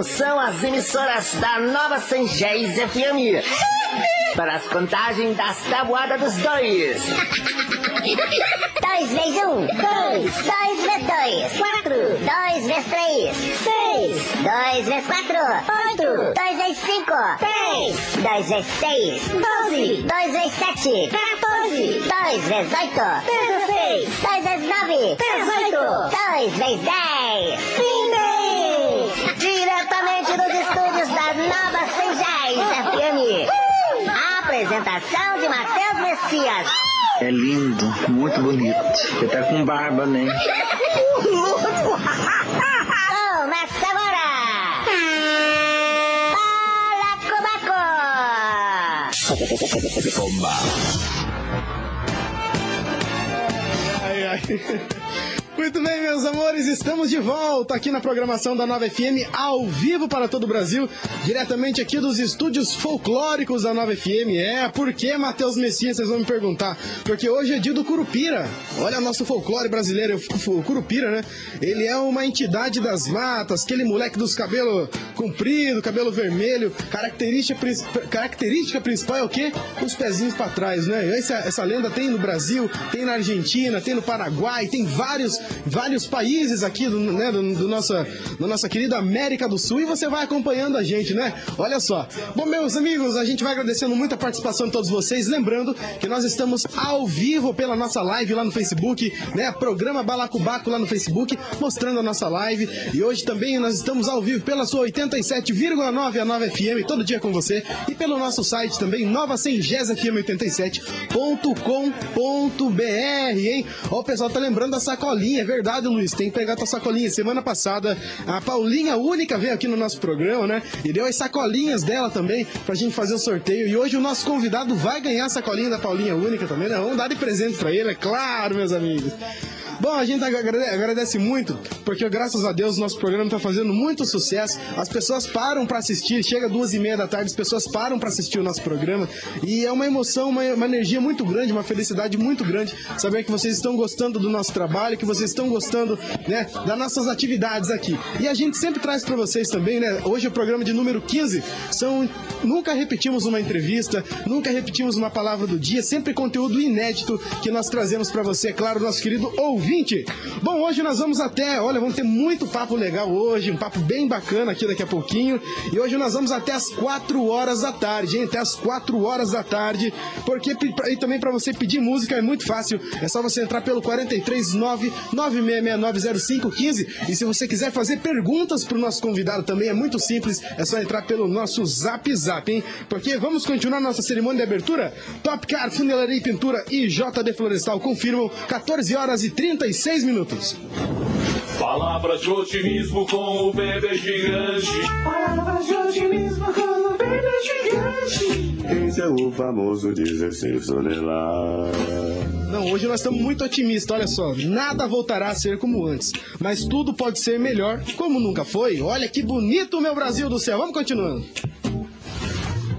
Atenção às emissoras da Nova Sangéis FM. Para as contagens das tabuadas dos dois. Dois vezes um, dois, dois vezes dois, quatro, dois vezes três, seis, dois vezes quatro, oito, dois vezes cinco, três, dois vezes seis, doze, dois vezes sete, quatorze, dois vezes oito, dezesseis, dois vezes nove, dezoito, dois vezes dez, vinte! Diretamente dos estúdios da Nova Sangés FM. Apresentação de Matheus Messias. É lindo, muito bonito. Você tá com barba, né? Começa agora! Balacobaco! Ai, ai. Muito bem, meus amores, estamos de volta aqui na programação da Nova FM, ao vivo para todo o Brasil, diretamente aqui dos estúdios folclóricos da Nova FM. É, por que Matheus Messias, vocês vão me perguntar? Porque hoje é dia do Curupira. Olha nosso folclore brasileiro, o Curupira, né? Ele é uma entidade das matas, aquele moleque dos cabelos comprido, cabelo vermelho. Característica, característica principal é o quê? Os pezinhos para trás, né? Essa, essa lenda tem no Brasil, tem na Argentina, tem no Paraguai, tem vários, vários países aqui do, né, do, do nossa, da nossa querida América do Sul e você vai acompanhando a gente, né? Olha só. Bom, meus amigos, a gente vai agradecendo muito a participação de todos vocês. Lembrando que nós estamos ao vivo pela nossa live lá no Facebook, né? Programa Balacubaco lá no Facebook, mostrando a nossa live. E hoje também nós estamos ao vivo pela sua 87,9 a 9 FM, todo dia com você. E pelo nosso site também, novacengésfm87.com.br, hein? Ó, o pessoal tá lembrando da sacolinha, é verdade, Luiz. Tem que pegar tua sacolinha. Semana passada, a Paulinha Única veio aqui no nosso programa, né? E deu as sacolinhas dela também pra gente fazer o sorteio. E hoje o nosso convidado vai ganhar a sacolinha da Paulinha Única também, né? Vamos dar de presente pra ele, é claro, meus amigos. Bom, a gente agrade- agradece muito, porque graças a Deus o nosso programa está fazendo muito sucesso. As pessoas param para assistir, chega duas e meia da tarde, as pessoas param para assistir o nosso programa. E é uma emoção, uma energia muito grande, uma felicidade muito grande saber que vocês estão gostando do nosso trabalho, que vocês estão gostando né, das nossas atividades aqui. E a gente sempre traz para vocês também, né? Hoje o programa de número 15. São, nunca repetimos uma entrevista, nunca repetimos uma palavra do dia, sempre conteúdo inédito que nós trazemos para você, é claro, nosso querido ouvinte. Bom, hoje nós vamos até, olha, vamos ter muito papo legal hoje, um papo bem bacana aqui daqui a pouquinho. E hoje nós vamos até as 4 horas da tarde, hein? Até as 4 horas da tarde. Porque e também para você pedir música é muito fácil. É só você entrar pelo 439 96690515. E se você quiser fazer perguntas pro nosso convidado também é muito simples, é só entrar pelo nosso Zap Zap, hein? Porque vamos continuar nossa cerimônia de abertura. Top Car, Funilaria e Pintura e JD Florestal confirmam 14 horas e 36 minutos. Palavras de otimismo com o bebê gigante. Palavras de otimismo com o bebê gigante. Esse é o famoso 16 toneladas. Não, hoje nós estamos muito otimistas, olha só. Nada voltará a ser como antes, mas tudo pode ser melhor, como nunca foi. Olha que bonito, meu Brasil do céu. Vamos continuando.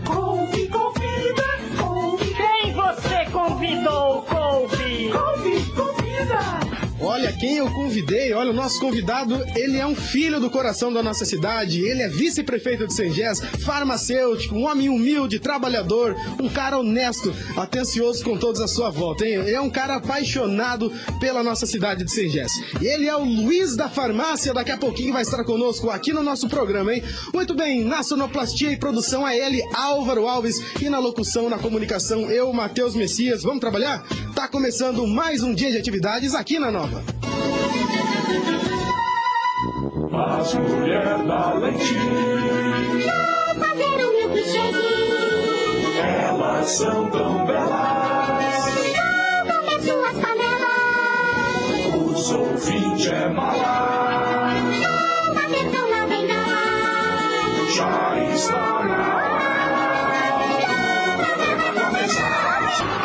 Couve, convida, couve, Quem você convidou, Couve? couve, convida. Olha quem eu convidei, olha o nosso convidado, ele é um filho do coração da nossa cidade, ele é vice-prefeito de Sengés, farmacêutico, um homem humilde, trabalhador, um cara honesto, atencioso com todos à sua volta, hein? É um cara apaixonado pela nossa cidade de Sengés. Ele é o Luiz da Farmácia, daqui a pouquinho vai estar conosco aqui no nosso programa, hein? Muito bem, na sonoplastia e produção é ele, Álvaro Alves, e na locução, na comunicação, eu, Matheus Messias. Vamos trabalhar? Tá começando mais um dia de atividades aqui na Nova. As mulheres da lentilha, Fazer um milkshake. elas são tão belas. Comer suas panelas. Os ouvintes é malá, Bater tão não vem não. já está na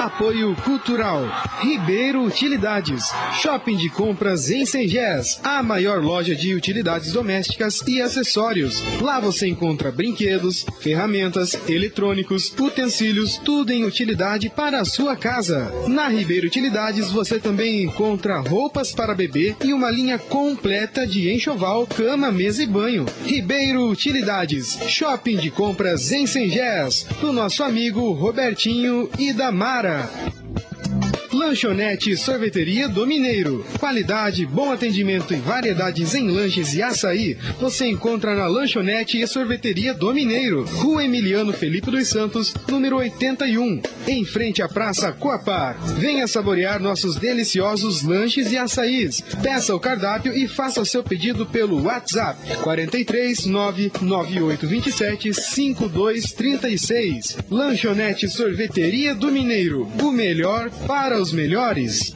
Apoio Cultural. Ribeiro Utilidades. Shopping de compras em Sengés. A maior loja de utilidades domésticas e acessórios. Lá você encontra brinquedos, ferramentas, eletrônicos, utensílios, tudo em utilidade para a sua casa. Na Ribeiro Utilidades você também encontra roupas para bebê e uma linha completa de enxoval, cama, mesa e banho. Ribeiro Utilidades. Shopping de compras em Sengés. Do nosso amigo Robertinho e da Mara. Instagram. Lanchonete Sorveteria do Mineiro. Qualidade, bom atendimento e variedades em lanches e açaí. Você encontra na Lanchonete e Sorveteria do Mineiro. Rua Emiliano Felipe dos Santos, número 81. Em frente à Praça Coapar. Venha saborear nossos deliciosos lanches e açaís. Peça o cardápio e faça seu pedido pelo WhatsApp 43 99827 5236. Lanchonete Sorveteria do Mineiro. O melhor para melhores.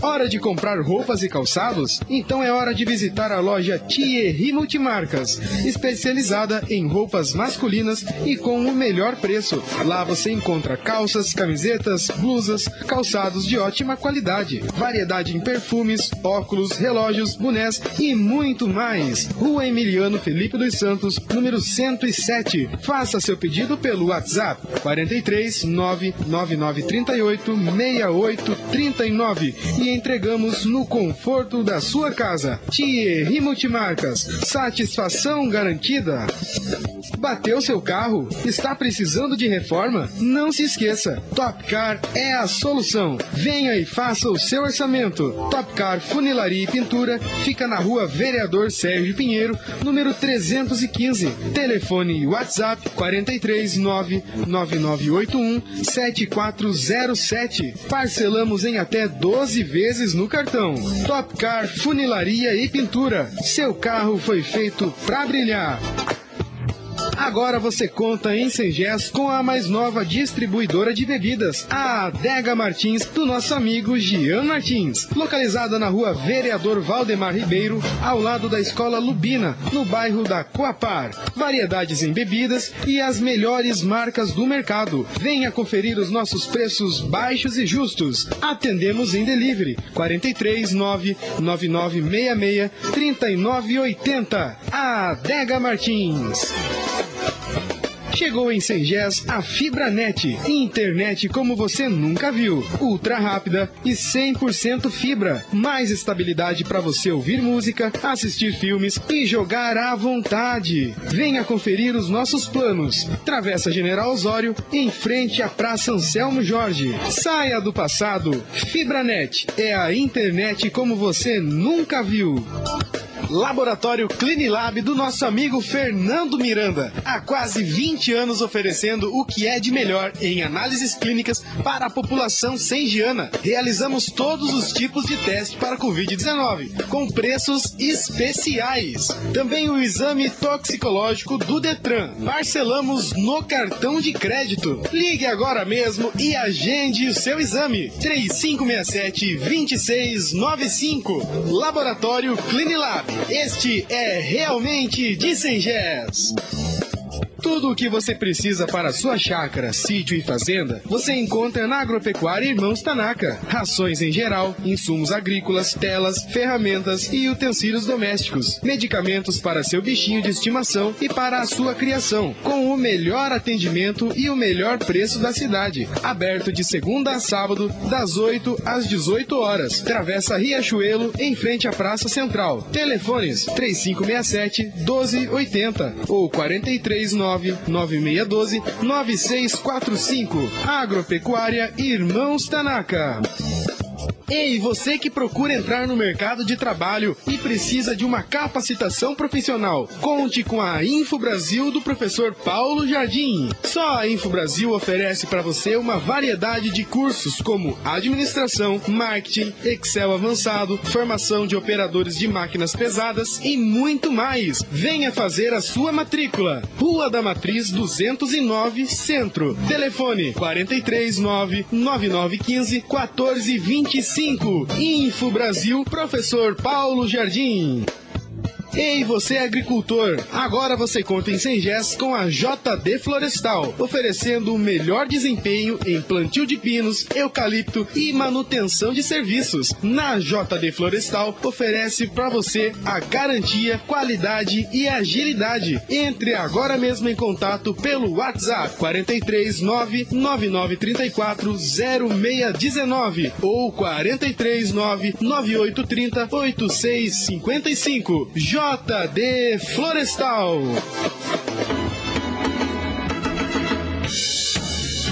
Hora de comprar roupas e calçados? Então é hora de visitar a loja Thierry Multimarcas, especializada em roupas masculinas e com o melhor preço. Lá você encontra calças, camisetas, blusas, calçados de ótima qualidade, variedade em perfumes, óculos, relógios, bonés e muito mais. Rua Emiliano Felipe dos Santos, número 107. Faça seu pedido pelo WhatsApp 43 99938 6839 e entregamos no conforto da sua casa. Thierry Multimarcas, satisfação garantida. Bateu seu carro? Está precisando de reforma? Não se esqueça, Topcar é a solução. Venha e faça o seu orçamento. Topcar Funilaria e Pintura fica na rua Vereador Sérgio Pinheiro, número 315. Telefone e WhatsApp 43 99981 7407. Parcelamos em até 12 vezes no cartão. Topcar Funilaria e Pintura. Seu carro foi feito para brilhar. Agora você conta em Sengés com a mais nova distribuidora de bebidas, a Adega Martins, do nosso amigo Gian Martins. Localizada na rua Vereador Valdemar Ribeiro, ao lado da Escola Lubina, no bairro da Coapar. Variedades em bebidas e as melhores marcas do mercado. Venha conferir os nossos preços baixos e justos. Atendemos em delivery 43 99966 3980. A Adega Martins. Chegou em Sengés a Fibranet, internet como você nunca viu, ultra rápida e 100% fibra, mais estabilidade para você ouvir música, assistir filmes e jogar à vontade. Venha conferir os nossos planos. Travessa General Osório, em frente à Praça Anselmo Jorge. Saia do passado. Fibranet é a internet como você nunca viu. Laboratório Clinilab do nosso amigo Fernando Miranda. Há quase 20 anos oferecendo o que é de melhor em análises clínicas para a população sengiana. Realizamos todos os tipos de teste para Covid-19, com preços especiais. Também o exame toxicológico do Detran. Parcelamos no cartão de crédito. Ligue agora mesmo e agende o seu exame. 3567 2695. Laboratório Clinilab. Este é realmente de Sengés. Tudo o que você precisa para sua chácara, sítio e fazenda, você encontra na Agropecuária Irmãos Tanaka. Rações em geral, insumos agrícolas, telas, ferramentas e utensílios domésticos, medicamentos para seu bichinho de estimação e para a sua criação, com o melhor atendimento e o melhor preço da cidade. Aberto de segunda a sábado, das 8 às 18 horas. Travessa Riachuelo, em frente à Praça Central. Telefones 3567 1280 ou 439 9612 9645. Agropecuária Irmãos Tanaka. Ei, você que procura entrar no mercado de trabalho e precisa de uma capacitação profissional, conte com a Info Brasil do professor Paulo Jardim. Só a Info Brasil oferece para você uma variedade de cursos como administração, marketing, Excel avançado, formação de operadores de máquinas pesadas e muito mais. Venha fazer a sua matrícula. Rua da Matriz 209, Centro. Telefone 439 9915 1425. Info Brasil, professor Paulo Jardim. Ei, você agricultor! Agora você conta em Sengés com a JD Florestal, oferecendo o melhor desempenho em plantio de pinos, eucalipto e manutenção de serviços. Na JD Florestal oferece para você a garantia, qualidade e agilidade. Entre agora mesmo em contato pelo WhatsApp 43 99934 0619 ou 43 9830 8655. JD Florestal.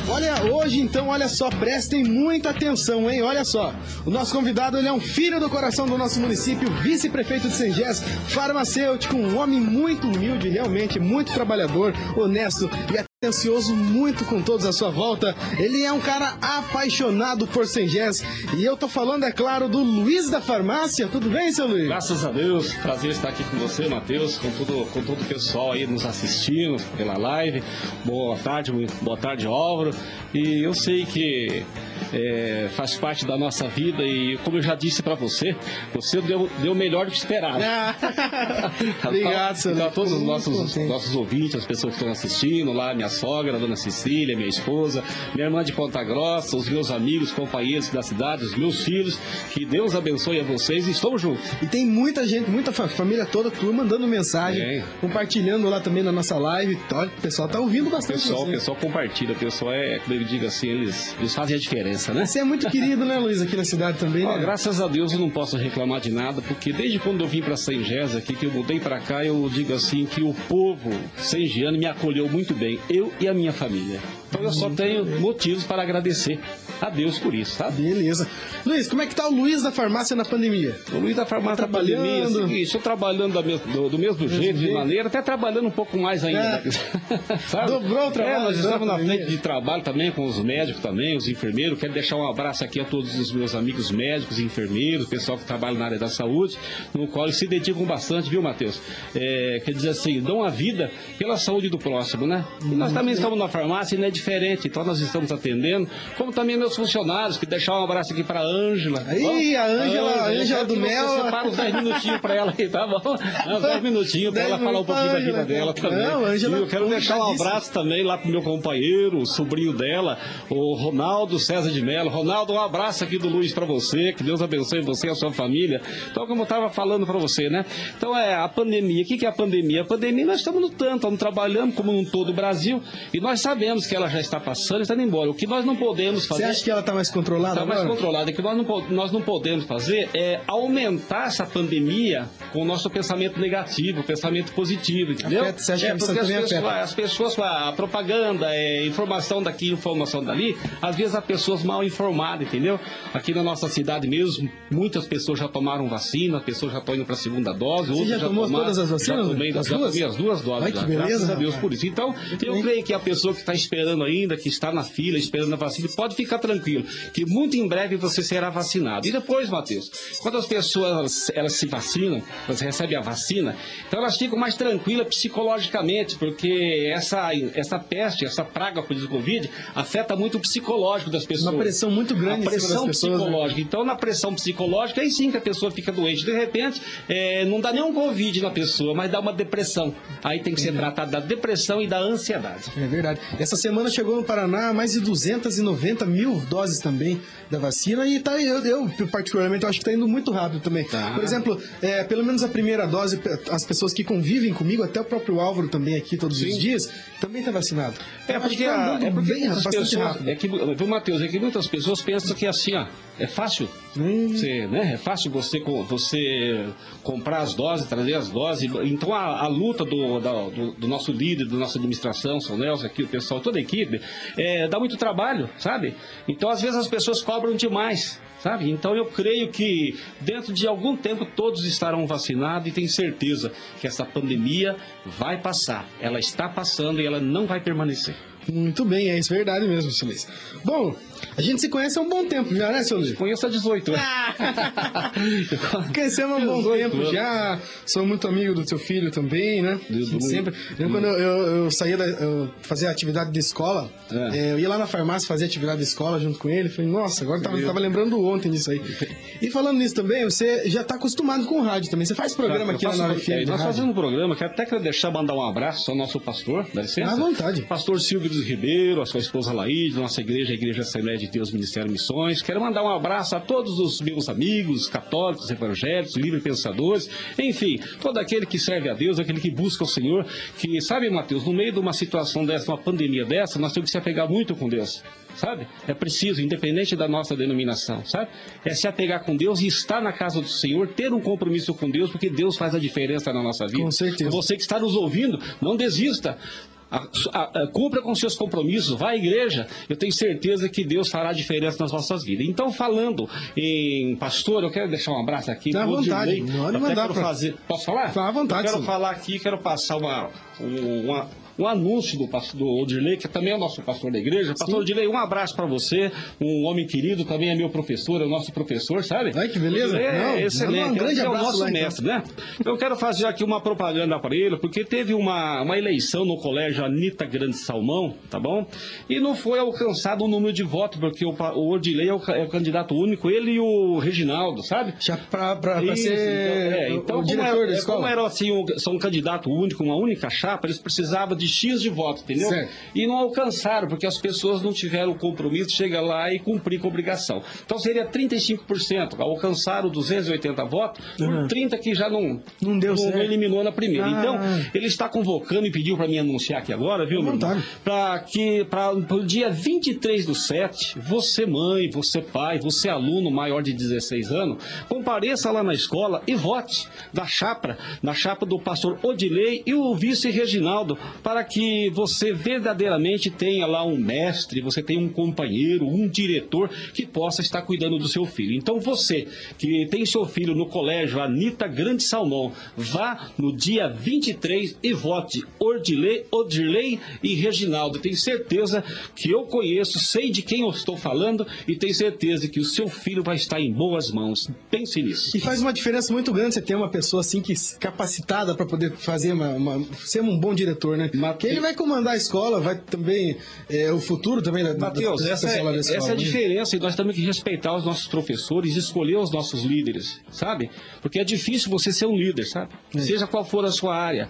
Olha, hoje então, olha só, prestem muita atenção, hein? Olha só, o nosso convidado, ele é um filho do coração do nosso município, vice-prefeito de Sengés, farmacêutico, um homem muito humilde, realmente, muito trabalhador, honesto e atencioso muito com todos à sua volta. Ele é um cara apaixonado por Sengés. E eu tô falando, é claro, do Luiz da Farmácia. Tudo bem, seu Luiz? Graças a Deus, prazer estar aqui com você, Matheus, com todo, com todo o pessoal aí nos assistindo pela live. Boa tarde, boa tarde, Álvaro. E eu sei que é, faz parte da nossa vida e, como eu já disse para você, você deu, deu melhor do que esperado. Obrigado, seu então, Luiz. todos os nossos, nossos ouvintes, as pessoas que estão assistindo lá, minha sogra, dona Cecília, minha esposa, minha irmã de Ponta Grossa, os meus amigos, companheiros da cidade, os meus filhos, que Deus abençoe a vocês e estamos juntos. E tem muita gente, muita fa- família toda, tu mandando mensagem, Tem. compartilhando lá também na nossa live. Olha, o pessoal tá ouvindo O bastante. pessoal, o você. pessoal compartilha, o pessoal é, como eu digo assim, eles, eles fazem a diferença, né? Você é muito querido, né, Luiz, aqui na cidade também, Ó, né? graças a Deus eu não posso reclamar de nada, porque desde quando eu vim para Sengés aqui, que eu mudei para cá, eu digo assim que o povo sengiano me acolheu muito bem, eu e a minha família. Então eu só tenho motivos para agradecer a Deus por isso, tá? Beleza. Luiz, como é que tá o Luiz da farmácia na pandemia? O Luiz da farmácia Tá trabalhando? pandemia, é o seguinte, estou trabalhando mes- do, do mesmo jeito, de maneira, até trabalhando um pouco mais ainda. É. né? Sabe? Dobrou o trabalho É, nós da estamos na frente de trabalho também com os médicos também, os enfermeiros. Quero deixar um abraço aqui a todos os meus amigos médicos, enfermeiros, pessoal que trabalha na área da saúde, no qual eles se dedicam bastante, viu, Matheus? É, quer dizer assim, dão a vida pela saúde do próximo, né? E nós também estamos na farmácia e não é diferente, então nós estamos atendendo, como também meus funcionários, que deixar um abraço aqui para a Ângela. tá bom? a Ângela- Ângela do Mel. Você separa uns 10 minutinhos para ela aí, tá bom? Uns 10 minutinhos para ela falar um pouquinho da vida dela também. Não, Ângela E eu quero deixar um abraço também lá pro meu companheiro, o sobrinho dela, o Ronaldo César de Mello. Ronaldo, um abraço aqui do Luiz para você, que Deus abençoe você e a sua família. Então, como eu estava falando para você, né? Então, é a pandemia. O que que é a pandemia? A pandemia nós estamos lutando, estamos trabalhando como em todo o Brasil e nós sabemos que ela já está passando e está indo embora. O que nós não podemos Você fazer... acha que ela tá mais controlada Está mais controlada. O que nós não, nós não podemos fazer é aumentar essa pandemia com o nosso pensamento negativo, pensamento positivo, entendeu? Afeta- você acha é que porque as pessoas, as pessoas, a propaganda, é, informação daqui, informação dali, às vezes há pessoas mal informadas, entendeu? Aqui na nossa cidade mesmo, muitas pessoas já tomaram vacina, pessoas já estão indo para a segunda dose, Você outras já tomou tomaram- todas as vacinas? Já tomei, As já duas? as duas doses. Ai, que já, beleza, Graças a Deus por isso. Então, eu creio que a pessoa que está esperando ainda, que está na fila, esperando a vacina, pode ficar tranquilo, que muito em breve você será vacinado. E depois, Matheus, quando as pessoas elas se vacinam, elas recebem a vacina, então elas ficam mais tranquilas psicologicamente, porque essa, essa peste, essa praga do Covid, afeta muito o psicológico das pessoas. Uma pressão muito grande A pressão né? psicológica. Então, na pressão psicológica, aí sim que a pessoa fica doente. De repente, é, não dá nenhum Covid na pessoa, mas dá uma depressão. Aí tem que ser tratado da depressão e da ansiedade. É verdade. Essa semana chegou no Paraná mais de 290 mil doses também da vacina e tá, eu, eu, particularmente eu acho que está indo muito rápido também. Tá. Por exemplo, é, pelo menos a primeira dose, as pessoas que convivem comigo, até o próprio Álvaro também aqui todos os dias, também está vacinado. É porque, que tá a- é porque bem, pessoas, rápido. é que, viu, Matheus, é que muitas pessoas pensam que assim, ó, é fácil. Hum. Você, né, é fácil você, você comprar as doses, trazer as doses. Então a, a luta do, da- do, do nosso líder, da nossa administração, São Nelson, aqui, o pessoal, toda a equipe, é, dá muito trabalho, sabe? Então às vezes as pessoas cobram demais. Sabe? Então eu creio que dentro de algum tempo todos estarão vacinados e tenho certeza que essa pandemia vai passar. Ela está passando e ela não vai permanecer. Muito bem, é isso, verdade mesmo, Silêncio. Bom, A gente se conhece há um bom tempo já, né, seu Luiz? Conheço há 18 anos. Conhecemos há um bom 18 tempo já. Sou muito amigo do seu filho também, né? Do- sempre. Lembra quando eu, eu, eu saía da, eu fazia atividade de escola? É. eh, eu ia lá na farmácia fazer atividade de escola junto com ele. Falei, nossa, agora tava, tava lembrando ontem disso aí. E falando nisso também, você já tá acostumado com o rádio também. Você faz programa Eu aqui na Nova é, FM. de Nós fazemos um programa que até quero deixar mandar um abraço ao nosso pastor, dá licença? À vontade. Pastor Silvio dos Ribeiro, a sua esposa Laíde, nossa igreja, a Igreja Assembleia de Deus Ministério Missões. Quero mandar um abraço a todos os meus amigos, católicos, evangélicos, livre pensadores, enfim, todo aquele que serve a Deus, aquele que busca o Senhor, que, sabe, Mateus, no meio de uma situação dessa, uma pandemia dessa, nós temos que se apegar muito com Deus. Sabe? É preciso, independente da nossa denominação, sabe? É se apegar com Deus e estar na casa do Senhor, ter um compromisso com Deus, porque Deus faz a diferença na nossa vida. Com certeza. Você que está nos ouvindo, não desista. A- a- cumpra com seus compromissos, vá à igreja. Eu tenho certeza que Deus fará diferença nas nossas vidas. Então, falando em pastor, eu quero deixar um abraço aqui. Dá pro vontade, Dirley. quero pra- fazer. Posso falar? Fala à vontade, Eu quero sim. falar aqui, quero passar uma, um- uma- um anúncio do pastor Odirley, que também é o nosso pastor da igreja. Pastor Odirley, um abraço para você, um homem querido, também é meu professor, é o nosso professor, sabe? Ai, que beleza. É, Não, excelente. um grande é o nosso lá, então. mestre, né? Eu quero fazer aqui uma propaganda para ele, porque teve uma, uma eleição no colégio Anitta Grande Salmão, tá bom? E não foi alcançado o número de votos, porque o, o Odilei é o, é o candidato único, ele e o Reginaldo, sabe? Já pra, pra, pra Isso, ser é, o- então, o como diretor era, da é, escola. como era assim, um, são um candidato único, uma única chapa, eles precisavam de X de votos, entendeu? Certo. E não alcançaram, porque as pessoas não tiveram o compromisso de chegar lá e cumprir com a obrigação. Então seria 35%. Alcançaram 280 votos, por 30 que já não, Não deu certo. eliminou na primeira. Ah. Então, ele está convocando e pediu para mim anunciar aqui agora, viu, meu irmão? vontade. Para que para o dia 23 do 7, você mãe, você pai, você aluno maior de 16 anos, compareça lá na escola e vote da chapa, na chapa do pastor Odilei e o vice Reginaldo, para que você verdadeiramente tenha lá um mestre, você tenha um companheiro, um diretor que possa estar cuidando do seu filho. Então você que tem seu filho no colégio Anitta Grande Salmão, vá no dia 23 e vote Ordilei, Odirley e Reginaldo. Tenho certeza que eu conheço, sei de quem eu estou falando e tenho certeza que o seu filho vai estar em boas mãos. Pense nisso. E faz uma diferença muito grande você ter uma pessoa assim que capacitada para poder fazer uma, uma- ser um bom diretor, né? Porque ele vai comandar a escola, vai também é, o futuro também da, Mateus, da essa, da é, escola, essa é a né? diferença e nós temos que respeitar os nossos professores, escolher os nossos líderes, sabe? Porque é difícil você ser um líder, sabe? Seja qual for a sua área.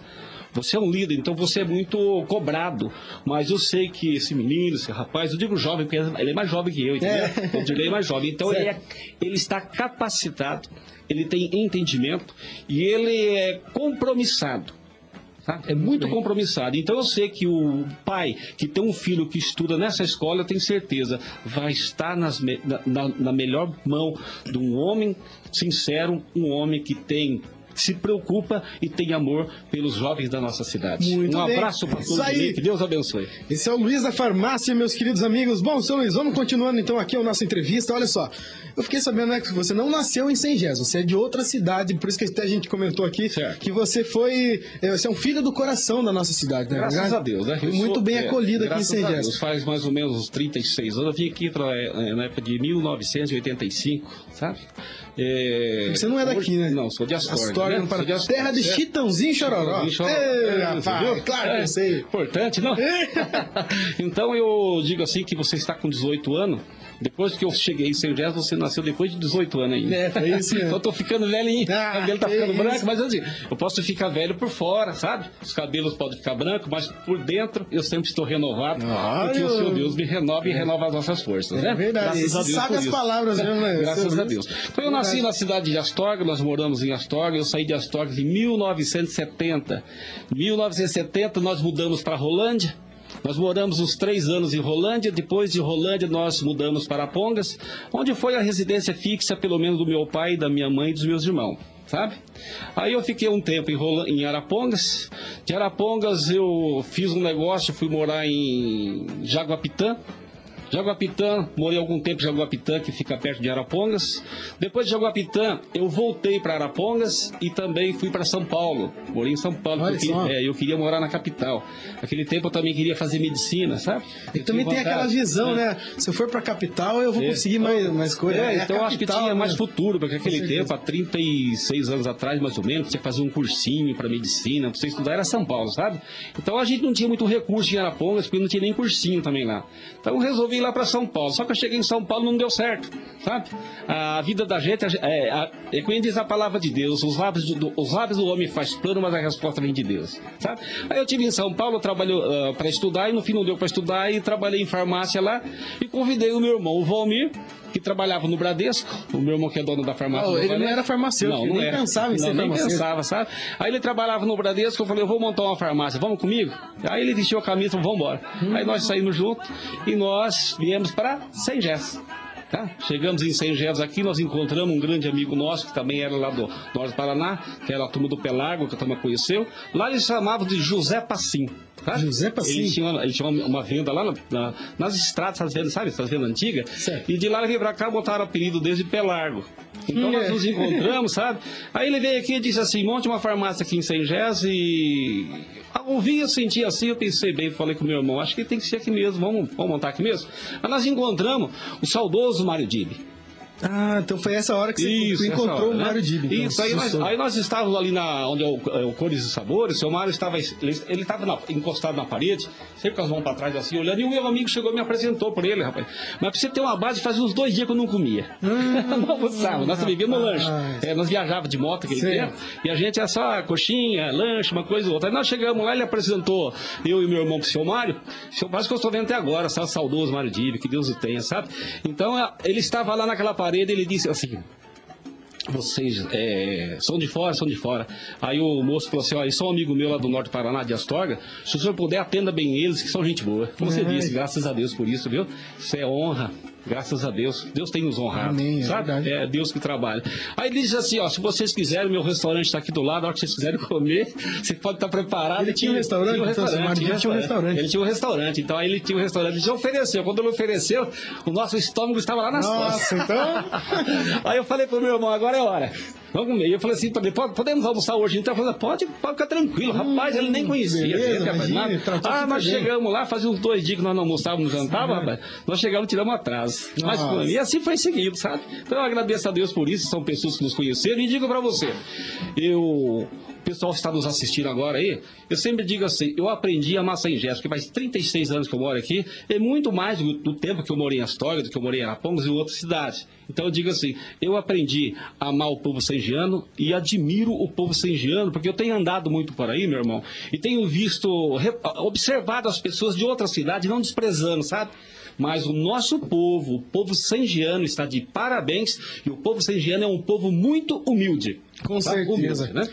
Você é um líder, então você é muito cobrado. Mas eu sei que esse menino, esse rapaz, eu digo jovem, porque ele é mais jovem que eu, entendeu? É. O Dirley é mais jovem. Então ele, é- ele está capacitado, ele tem entendimento e ele é compromissado. É muito compromissado. Então eu sei que o pai que tem um filho que estuda nessa escola, eu tenho certeza, vai estar nas na, na- melhor mão de um homem sincero, um homem que tem se preocupa e tem amor pelos jovens da nossa cidade. Muito um bem. abraço para todos, aí. que Deus abençoe. Esse é o Luiz da Farmácia, meus queridos amigos. Bom, seu Luiz, vamos continuando então aqui a nossa entrevista. Olha só, eu fiquei sabendo né, que você não nasceu em Sengés, você é de outra cidade, por isso que até a gente comentou aqui Certo. que você foi, é, você é um filho do coração da nossa cidade, né? Graças a Deus, né? Eu muito sou- bem é, acolhido aqui em Sengés. Deus. Faz mais ou menos uns 36 anos. Eu vim aqui pra, é, na época de 1985, sabe? É, Você não é daqui, né? Não, sou de Astorga. Astorga, né? Sou de Astorga, Terra de? Chitãozinho e Chororó. Chitãozinho Chororó. Ei, É, rapaz, claro que É, eu sei. Importante, não? então eu digo assim que você está com 18 anos. Depois que eu cheguei em Sengés, você nasceu depois de 18 anos ainda. É, foi isso mesmo. Então eu tô ficando velhinho. Ah, o cabelo tá ficando isso. branco, mas assim, eu posso ficar velho por fora, sabe? Os cabelos podem ficar brancos, mas por dentro eu sempre estou renovado. Olha. Porque o Senhor Deus me renova e renova as nossas forças, né? É verdade, Graças a você Deus sabe as isso. palavras mesmo, né? Graças a. Deus. Então eu nasci na cidade de Astorga, nós moramos em Astorga, eu saí de Astorga em 1970. Em 1970 nós mudamos para Rolândia. Nós moramos uns três anos em Rolândia, depois de Rolândia nós mudamos para Pongas, onde foi a residência fixa, pelo menos do meu pai, da minha mãe e dos meus irmãos, sabe? Aí eu fiquei um tempo em, em Arapongas, de Arapongas eu fiz um negócio, fui morar em Jaguapitã, Jaguapitã, morei algum tempo em Jaguapitã, que fica perto de Arapongas. Depois de Jaguapitã, eu voltei para Arapongas e também fui para São Paulo. Morei em São Paulo, Olha porque eu queria, é, eu queria morar na capital. Naquele tempo eu também queria fazer medicina, sabe? E também tem aquela visão, né? Se eu for pra capital, eu vou É. conseguir mais, mais coisas. É, a então eu acho que tinha né? mais futuro, porque aquele certeza. tempo, há 36 anos atrás, mais ou menos, você fazia um cursinho para medicina, pra você estudar, era São Paulo, sabe? Então a gente não tinha muito recurso em Arapongas, porque não tinha nem cursinho também lá. Então eu resolvi ir lá para São Paulo. Só que eu cheguei em São Paulo não deu certo, sabe? A vida da gente, é, é, é diz a palavra de Deus, os lábios do, os lábios do homem faz plano, mas a resposta vem de Deus, sabe? Aí eu tive em São Paulo, trabalhou para estudar, e no fim não deu para estudar, e trabalhei em farmácia lá, e convidei o meu irmão, o Valmir, que trabalhava no Bradesco, o meu irmão que é dono da farmácia. Do ele não era farmacêutico, não, não nem era. pensava em não, ser nem farmacêutico. pensava, sabe? Aí ele trabalhava no Bradesco, eu falei, eu vou montar uma farmácia, vamos comigo? Aí ele vestiu a camisa e falou, vamos embora. Aí nós saímos juntos e nós viemos para Sengés. Tá? Chegamos em Sengés aqui, nós encontramos um grande amigo nosso, que também era lá do Norte do Paraná, que era a turma do Pelargo, que a turma conheceu. Lá eles chamavam de José Passim. Tá? José Passim? Ele tinha, uma- ele tinha uma, venda lá na- na- nas estradas, essas vendas, sabe? Essas vendas antigas. Certo. E de lá ele veio pra cá, botaram o apelido desde Pelargo. Então Hum, nós é. nos encontramos, sabe? Aí ele veio aqui e disse assim, monte uma farmácia aqui em Sengés e... Ao ouvir, eu senti assim, eu pensei bem, falei com meu irmão, acho que tem que ser aqui mesmo, vamos, vamos montar aqui mesmo? Aí nós encontramos o saudoso Mário Dibi. Ah, então foi essa hora que você Isso, encontrou hora, o né? Mário Dibi. então, Isso, aí nós, aí nós estávamos ali na, onde é o, é o Cores e Sabores, o seu Mário estava, ele estava encostado na parede, sempre com as mãos para trás assim, olhando, e o meu amigo chegou e me apresentou por ele, rapaz. Mas pra você ter uma base, fazia uns dois dias que eu não comia. não almoçava, nós vivíamos no lanche. É, nós viajávamos de moto aquele tempo, e a gente era só coxinha, lanche, uma coisa ou outra. Aí nós chegamos lá, ele apresentou eu e meu irmão pro seu Mário, seu Mário que eu estou vendo até agora, sabe, saudoso Mário Dibi, que Deus o tenha, sabe? Então, ele estava lá naquela parede, ele disse assim, vocês é, são de fora, são de fora. Aí o moço falou assim: são um amigo meu lá do Norte do Paraná, de Astorga. Se o senhor puder, atenda bem eles, que são gente boa. Como você É. disse, graças a Deus por isso, viu? Isso é honra. Graças a Deus. Deus tem nos honrado. Amém, é sabe? verdade. É Deus que trabalha. Aí ele disse assim: ó, se vocês quiserem, meu restaurante está aqui do lado, a hora que vocês quiserem comer, você pode estar preparado. Ele tinha um restaurante, Tinha um então, marido tinha tinha um restaurante. Ele tinha um restaurante. Então aí ele tinha um restaurante. Ele já ofereceu. Quando ele ofereceu, o nosso estômago estava lá nas Nossa, costas. então. Aí eu falei pro meu irmão, agora é hora. Vamos comer. Eu falei assim, ele, "Pode- podemos almoçar hoje? Então, eu falei, pode, pode ficar tranquilo. Rapaz, ele nem conhecia. Hum, beleza, gente, rapaz, tratou Ah, nós bem. chegamos lá, fazia uns dois dias que nós não almoçávamos, não jantávamos, rapaz. Nós chegamos e tiramos atraso. Mas, e assim foi seguido, sabe? Então eu agradeço a Deus por isso, são pessoas que nos conheceram. E digo pra você, eu... Pessoal que está nos assistindo agora aí, eu sempre digo assim, eu aprendi a gesto, porque faz 36 anos que eu moro aqui, é muito mais do, do tempo que eu morei em Astorga, do que eu morei em Arapongas e outras cidades. Então eu digo assim, eu aprendi a amar o povo sengiano e admiro o povo sengiano, porque eu tenho andado muito por aí, meu irmão, e tenho visto, observado as pessoas de outras cidades, não desprezando, sabe? Mas o nosso povo, o povo sengiano, está de parabéns e o povo sengiano é um povo muito humilde. Com certeza. Né?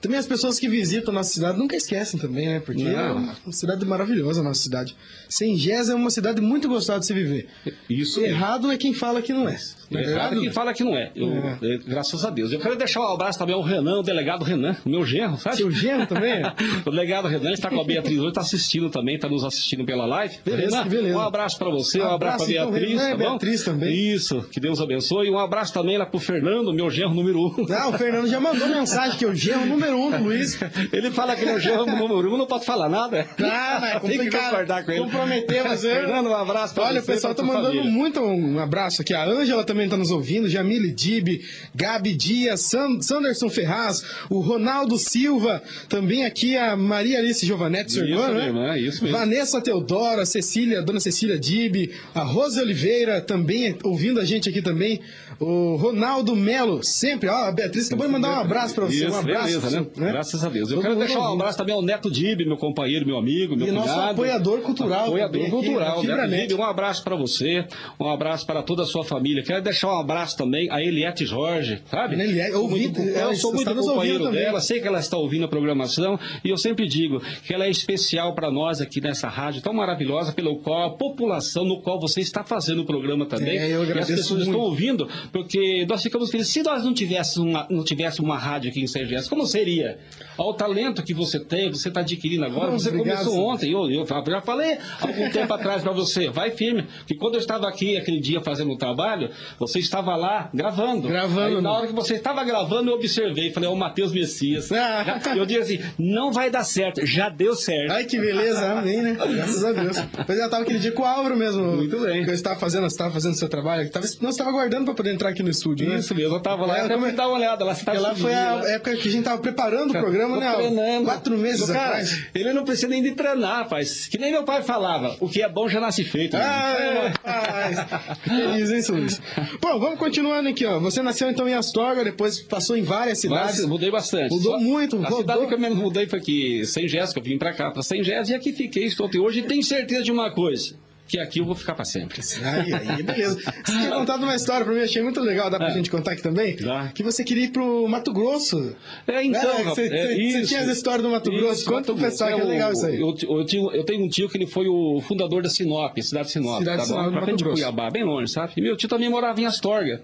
Também as pessoas que visitam a nossa cidade nunca esquecem também, né? Porque Não. é uma cidade maravilhosa a nossa cidade. Sengés é uma cidade muito gostosa de se viver. Isso. Errado é quem fala que não é. Não é Errado verdade? quem fala que não é. Eu, É. é, Graças a Deus. Eu quero deixar um abraço também ao Renan, o delegado Renan, o meu genro, sabe? Seu genro também? o delegado Renan está com a Beatriz hoje, está assistindo também, está nos assistindo pela live. Beleza, Renan, beleza. Um abraço para você, um abraço, para então, Beatriz, Renan tá bom? Beatriz também. Isso, que Deus abençoe. E um abraço também lá pro Fernando, meu genro número um. Ah, o Fernando já mandou mensagem que é o genro número um do Luiz. Ele fala que ele é o genro número um, não pode falar nada. Mas é Tem que complicado. concordar com ele. Comprometemos ele. Fernando, um abraço pra Olha, o você, pessoal tá pra tua mandando família. muito um abraço aqui. A Ângela também tá nos ouvindo, Jamile Dib, Gabi Dias, San- Sanderson Ferraz, o Ronaldo Silva, também aqui a Maria Alice Giovanetti, sua irmã, né? irmã, isso mesmo. Vanessa Teodora, Cecília, Dona Cecília Dib, a Rose Oliveira também ouvindo a gente aqui também, o Ronaldo Melo, sempre, ó, a Beatriz acabou de mandar um abraço pra você, Isso, um abraço. beleza, né? né? Graças a Deus. Eu Todo quero deixar um ouvindo. abraço também ao Neto Dib, meu companheiro, meu amigo, meu E nosso apoiador cultural Apoiador também aqui, cultural, Fibra Neto Net. Dib. Um abraço para você, um abraço para toda a sua família. Quero deixar um abraço também a Eliette Jorge, sabe? Eliette, Sou ouvi- muito- eu sou muito companheiro dela, sei que ela está ouvindo a programação e eu sempre digo que ela é especial para nós aqui nessa rádio tão maravilhosa, pelo qual a população no qual você está fazendo o programa também. É, eu e as agradeço pessoas estão muito. ouvindo porque nós ficamos felizes. Se nós não tivéssemos uma, não tivéssemos uma rádio aqui em Sergipe, como seria? Ao talento que você tem, você está adquirindo agora, Não, você obrigado. começou ontem, eu, eu já falei algum tempo atrás para você, vai firme, que quando eu estava aqui aquele dia fazendo o trabalho, você estava lá gravando. Gravando, Aí, na né? hora que você estava gravando, eu observei, falei, é o Matheus Messias. Ah. Eu disse assim, não vai dar certo, já deu certo. Ai, que beleza, amém, né? Graças a Deus. Pois eu tava aquele dia com o Álvaro mesmo. Muito bem. Que eu estava fazendo, você estava fazendo seu trabalho. Tava, não, você estava aguardando para poder entrar aqui no estúdio, né? Isso mesmo, eu estava lá, É, eu é- fui dar uma olhada lá. Você tava lá foi a né? época que a gente tava preparando o programa, né? Treinando. Quatro meses Cara, atrás. Ele não precisa nem de treinar, rapaz. Que nem meu pai falava, o que é bom já nasce feito. Ah, é, rapaz. Feliz, hein, Luiz? Bom, vamos continuando aqui, ó. Você nasceu então em Astorga, depois passou em várias cidades. Mas mudei bastante. Mudou muito, A rodou. cidade que eu menos mudei foi aqui, Sem Jéssica. Eu vim pra cá, pra Sem Jéssica, e aqui fiquei, estou até hoje. E tenho certeza de uma coisa, que aqui eu vou ficar pra sempre. Aí, aí, beleza. Você tinha contado uma história pra mim, achei muito legal, dá pra É. gente contar aqui também? Dá. Que você queria ir pro Mato Grosso. É, então, É, você- é você- você isso. tinha essa história do Mato Grosso? Isso, Conta pro pessoal, que é legal isso aí. Eu, eu, tinha- eu tenho um tio que ele foi o fundador da Sinop, cidade de Sinop. Cidade de tá Sinop, bom? Pra frente de. Cuiabá, bem longe, sabe? E meu tio também morava em Astorga.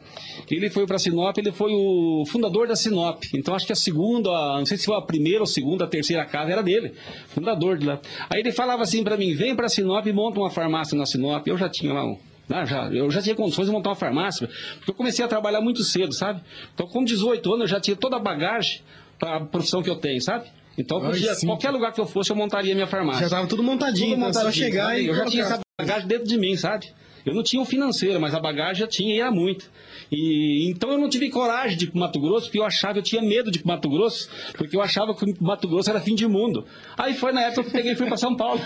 Ele foi pra Sinop, ele foi o fundador da Sinop. Então acho que a segunda, não sei se foi a primeira ou segunda, a terceira casa era dele. Fundador de lá. Aí ele falava assim pra mim, vem pra Sinop e monta uma farmácia na Sinop. Eu já tinha lá um. Ah, já, eu já tinha condições de montar uma farmácia, porque eu comecei a trabalhar muito cedo, sabe? Então, com 18 anos, eu já tinha toda a bagagem para a profissão que eu tenho, sabe? Então, Ai, podia, qualquer lugar que eu fosse, eu montaria minha farmácia. Já tava tudo montadinho, Tudo então só montadinho, chegar sabe? e Eu já tinha essa bagagem dentro de mim, sabe? Eu não tinha o financeiro, mas a bagagem já tinha e era muito. E, então eu não tive coragem de ir pro Mato Grosso, porque eu achava, eu tinha medo de ir pro Mato Grosso, porque eu achava que o Mato Grosso era fim de mundo. Aí foi na época que eu peguei e fui para São Paulo.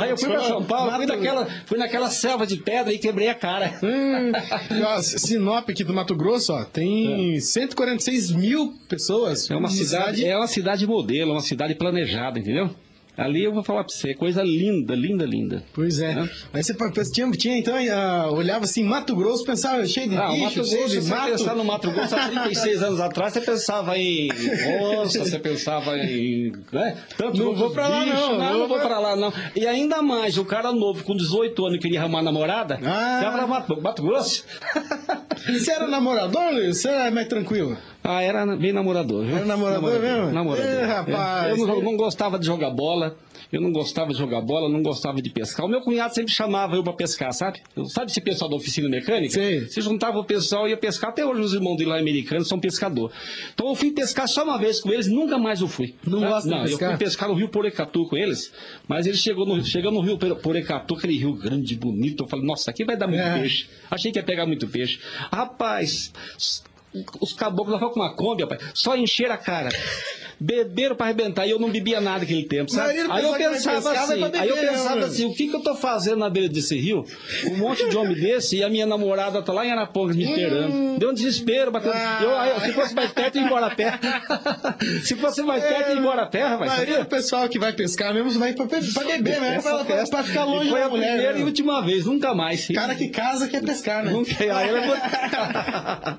Aí eu fui para São Paulo, fui naquela, fui naquela selva de pedra e quebrei a cara. Hum, ó, Sinop aqui do Mato Grosso, ó, tem 146 mil pessoas. É uma cidade, é uma cidade modelo, é uma cidade planejada, entendeu? Ali eu vou falar pra você, coisa linda, linda, linda. Pois é. Aí você tinha, tinha então, ah, olhava assim, Mato Grosso, pensava cheio de Ah, bicho, Mato Grosso, de se você mato. pensar no Mato Grosso há 36 anos atrás, você pensava em onça, você pensava em. Né? Tanto Não vou pra lá, não, não. vou Não vou pra- pra lá, não. E ainda mais, o cara novo, com 18 anos, queria arrumar namorada, Ah. já pra Mato, Mato Grosso. Você era namorador, Luiz? Você era mais tranquilo? Ah, era bem namorador, viu? Era namorador mesmo? Namorador. Ê, rapaz. Eu não, não gostava de jogar bola, eu não gostava de jogar bola, não gostava de pescar. O meu cunhado sempre chamava eu pra pescar, sabe? Sabe esse pessoal da oficina mecânica? Sei. Se juntava o pessoal e ia pescar. Até hoje os irmãos dele lá americanos são pescador. Então eu fui pescar só uma vez com eles, nunca mais eu fui. Não Tá? gosta de Não, pescar? eu fui pescar no Rio Porecatu com eles, mas ele chegou no, chegou no Rio Pore- Porecatu, aquele rio grande, bonito. Eu falei, nossa, aqui vai dar muito É. peixe. Achei que ia pegar muito peixe. Rapaz, os caboclos lá com uma Kombi, rapaz, só encheram a cara. Beberam pra arrebentar e eu não bebia nada naquele tempo, sabe? Aí eu vai pensava vai assim, aí eu né, pensava assim, o que, que eu tô fazendo na beira desse rio? Um monte de homem desse e a minha namorada tá lá em Arapongas me esperando. Deu um desespero, batendo. Ah. Eu, se fosse mais perto, eu ia embora a pé. se fosse mais perto, ia embora a pé, A rapaz. maioria sabia? do pessoal que vai pescar mesmo vai pra, pra beber, né? Pra, pra, ficar longe foi da a mulher. primeira né? e última vez, nunca mais. Cara que casa quer pescar, né? Nunca. Aí ela...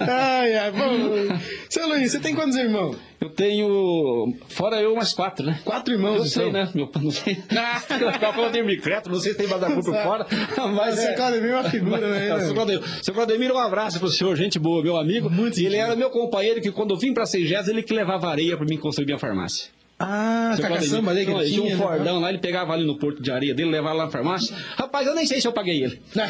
ai, ai, bom. Seu Luiz, você tem quantos irmãos? Eu tenho, fora eu, umas quatro, né? Quatro irmãos, Eu sei, então. né? Meu não sei. Tava falando de micreto, não sei se tem Badacu por fora, mas é. Claudemir é uma figura, né? Seu Claudemir, seu Claudemir, um abraço pro senhor, gente boa, meu amigo. Muito e ele era meu companheiro que quando eu vim pra Seigés, ele que levava areia pra mim construir minha farmácia. Ah, Seu caçamba ali que ele tinha um né? fordão lá, ele pegava ali no porto de areia dele, levava lá na farmácia. Rapaz, eu nem sei se eu paguei ele.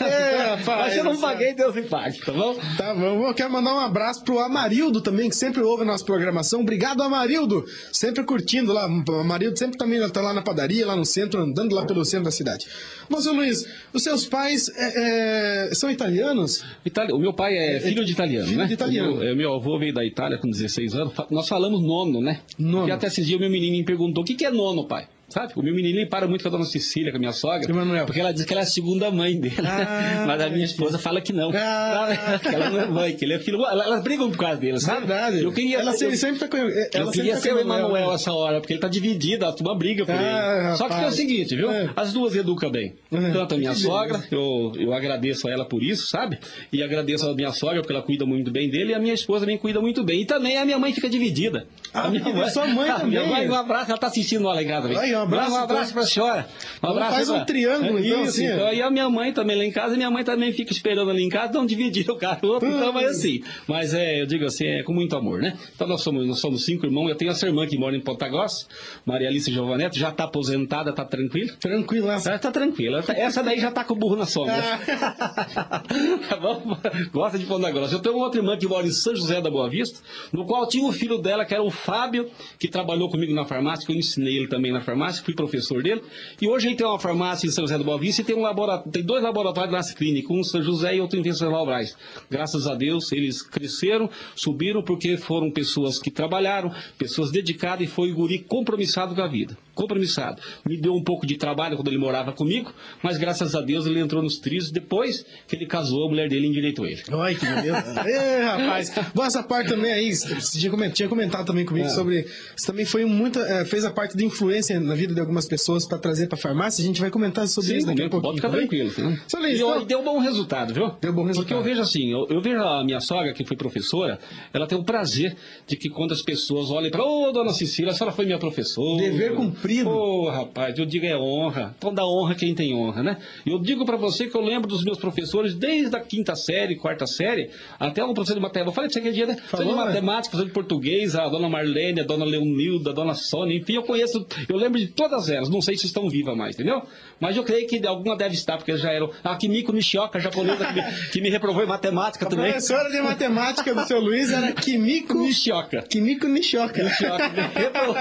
É, rapaz. Mas se eu não paguei, Deus me pague, tá bom? Tá bom, eu quero mandar um abraço pro Amarildo também, que sempre ouve a nossa programação. Obrigado, Amarildo! Sempre curtindo lá. O Amarildo sempre também tá lá na padaria, lá no centro, andando lá pelo centro da cidade. Mas, ô Luiz, os seus pais é, é, são italianos? Itali- O meu pai é filho de italiano, Filho né? de italiano. O meu, é, meu avô veio da Itália com 16 anos. Nós falamos nono, né? Nono. Porque até esses dias o meu menino me perguntou, o que, que é nono, pai? Sabe? O meu menininho para muito com a dona Cecília, com a minha sogra. Emanuel. Porque ela diz que ela é a segunda mãe dele. Ah, Mas a minha esposa fala que não. Ah. que ela não é mãe, que ele é filho. Ela- Elas brigam por causa dele, sabe? Verdade. Eu queria. Ela eu- sempre, tá com ela eu queria tá ser o Emanuel né? essa hora, porque ele tá dividido, a turma briga por Ah, ele. Só que é o rapaz. seguinte, viu? É. As duas educam bem. É. Tanto a minha Que sogra, eu, eu agradeço a ela por isso, sabe? E agradeço a minha sogra, porque ela cuida muito bem dele, e a minha esposa também cuida muito bem. E também a minha mãe fica dividida. Ah, a minha a sua mãe Minha também? mãe, um abraço, ela tá assistindo lá em casa. velho. Aí, um abraço. Um abraço pra senhora. Um Ela abraço faz pra- um triângulo, então, isso, assim, então. E a minha mãe também lá em casa, minha mãe também fica esperando ali em casa, não dividir o garoto, então vai assim. Mas é, eu digo assim, é com muito amor, né? Então nós somos, nós somos cinco irmãos, eu tenho essa irmã que mora em Ponta Grossa, Maria Alice Giovanetti, já tá aposentada, tá tranquila. Tranquila. Essa tá tranquila. Essa daí já tá com o burro na sombra. tá bom? Gosta de Ponta Grossa. Eu tenho uma outra irmã que mora em São José da Boa Vista, no qual tinha o filho dela, que era o Fábio, que trabalhou comigo na farmácia, que eu ensinei ele também na farmácia, fui professor dele. E hoje ele tem uma farmácia em São José da Boa Vista e tem, um laboratório, tem dois laboratórios nas clínicas, um em São José e outro em Venceslau Braz. Graças a Deus, eles cresceram, subiram, porque foram pessoas que trabalharam, pessoas dedicadas e foi o guri compromissado com a vida. Compromissado. Me deu um pouco de trabalho quando ele morava comigo, mas graças a Deus ele entrou nos trilhos depois que ele casou, a mulher dele endireitou ele. Olha que beleza. Ê, rapaz. Bom, essa parte também aí, você tinha comentado, também comigo É. sobre. Você também foi muito. é, fez a parte de influência na vida de algumas pessoas para trazer para farmácia. A gente vai comentar sobre isso daqui a pode ficar tá tranquilo. Né? Seu Luiz, e, então- deu bom resultado, viu? Deu bom resultado. Porque eu vejo assim, eu, eu vejo a minha sogra, que foi professora, ela tem o prazer de que quando as pessoas olhem para, ô, dona Cecília, a senhora foi minha professora. Dever cumprido. Ô, rapaz, eu digo é honra. Então dá honra quem tem honra, né? Eu digo para você que eu lembro dos meus professores desde a quinta série, quarta série, até o professor de matemática. Eu falei pra você aquele dia, né? Professor de Falou, né? matemática, professor de português, a dona Marlene, a dona Leonilda, a dona Sônia, enfim, eu conheço, eu lembro de todas elas. Não sei se estão vivas mais, entendeu? Mas eu creio que alguma deve estar, porque eles já eram. A Kimiko Nishioka, a japonesa, que me, que me reprovou em matemática A também. professora de matemática do seu Luiz era Kimiko. Nishioka. Kimiko Nishoka. Nishioka me reprovou,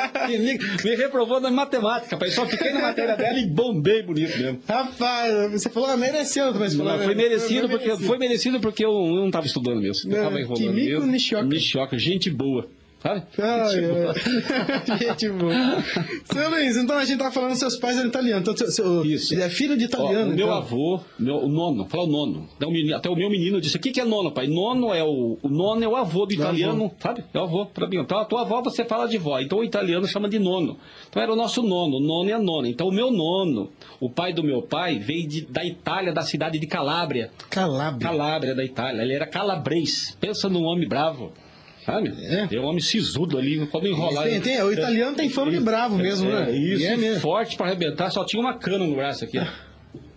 me reprovou na matemática, pai. Só fiquei na matéria dela e bombei bonito mesmo. Rapaz, você falou, ah, mereceu também. Você falou, Não, foi merecido porque foi merecido porque eu, eu não estava estudando mesmo. Eu Não, estava enrolando Kimiko mesmo. Nishioka. Nishioka, gente boa. Sabe? Ai, Gente boa. ai. Gente boa. Seu Luiz, então a gente tá falando seus pais eram italianos. Então, seu, seu- Isso. Ele é filho de Ó, italiano. o meu então. avô, meu, o nono, fala o nono. O menino- até o meu menino disse: O que, que é nono, pai? Nono é o, o nono é o avô do italiano, sabe? É o avô pra mim. Então, a tua avó você fala de vó. Então, o italiano chama de nono. Então, era o nosso nono. O nono é a nona. Então, o meu nono, o pai do meu pai, veio de- da Itália, da cidade de Calábria. Calabria. Calábria da Itália. Ele era calabrês. Pensa num homem bravo. Sabe? É. É um homem sisudo ali, não pode enrolar. Tem- tem- o italiano tem fama de bravo mesmo, É, né? Isso, é mesmo. forte pra arrebentar, só tinha uma cana no braço aqui.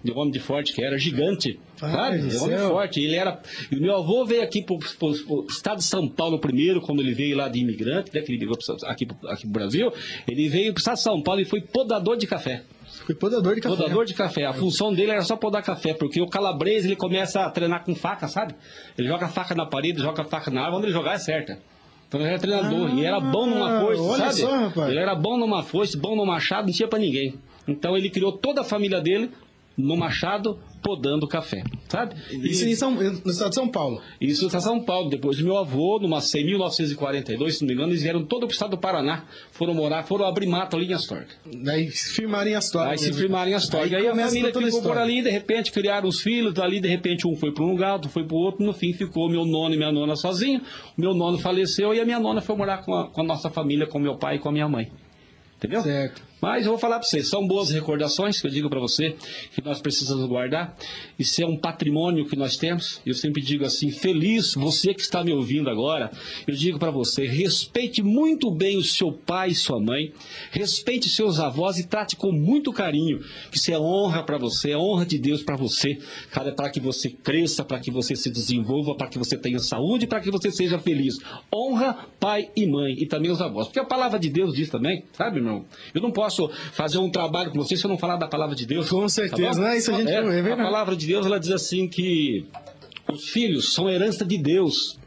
De homem de forte que era, gigante. Ai, sabe? do É um homem forte. Ele era. E o meu avô veio aqui pro, pro- pro estado de São Paulo primeiro, quando ele veio lá de imigrante, né? Que ele aqui, aqui pro Brasil. Ele veio pro estado de São Paulo e foi podador de café. Fui podador de café. Podador de café. A função dele era só podar café, porque o calabrês ele começa a treinar com faca, sabe? Ele joga faca na parede, joga faca na árvore, onde ele jogar é certa. Então ele era treinador. e era bom numa Ah, olha sabe? só, rapaz. Ele era bom numa foice, bom no machado, não tinha pra ninguém. Então ele criou toda a família dele no machado, podando café, sabe? Isso em São, no estado de São Paulo. Isso está São Paulo. Depois do meu avô, numa, em 1942, se não me engano, eles vieram todo pro estado do Paraná. Foram morar, foram abrir mato ali em Astorga. Daí firmarem a história. Aí se firmaram em Astorga. Aí, Aí a família ficou por ali, de repente criaram os filhos, dali de repente um foi para um lugar, outro foi para o outro, no fim ficou meu nono e minha nona sozinho. O meu nono faleceu e a minha nona foi morar com a, com a nossa família, com meu pai e com a minha mãe. Entendeu? Certo. Mas eu vou falar para vocês, são boas recordações que eu digo para você que nós precisamos guardar. Isso é um patrimônio que nós temos. Eu sempre digo assim, feliz você que está me ouvindo agora. Eu digo para você, respeite muito bem o seu pai e sua mãe, respeite seus avós e trate com muito carinho. Isso é honra para você, é honra de Deus para você, cara, para que você cresça, para que você se desenvolva, para que você tenha saúde, para que você seja feliz. Honra pai e mãe e também os avós, porque a palavra de Deus diz também, sabe, irmão? Eu não posso fazer um trabalho com você se eu não falar da palavra de Deus. Com certeza, bom? né? Isso a gente- é a verdade. palavra de Deus ela diz assim que os filhos são herança de Deus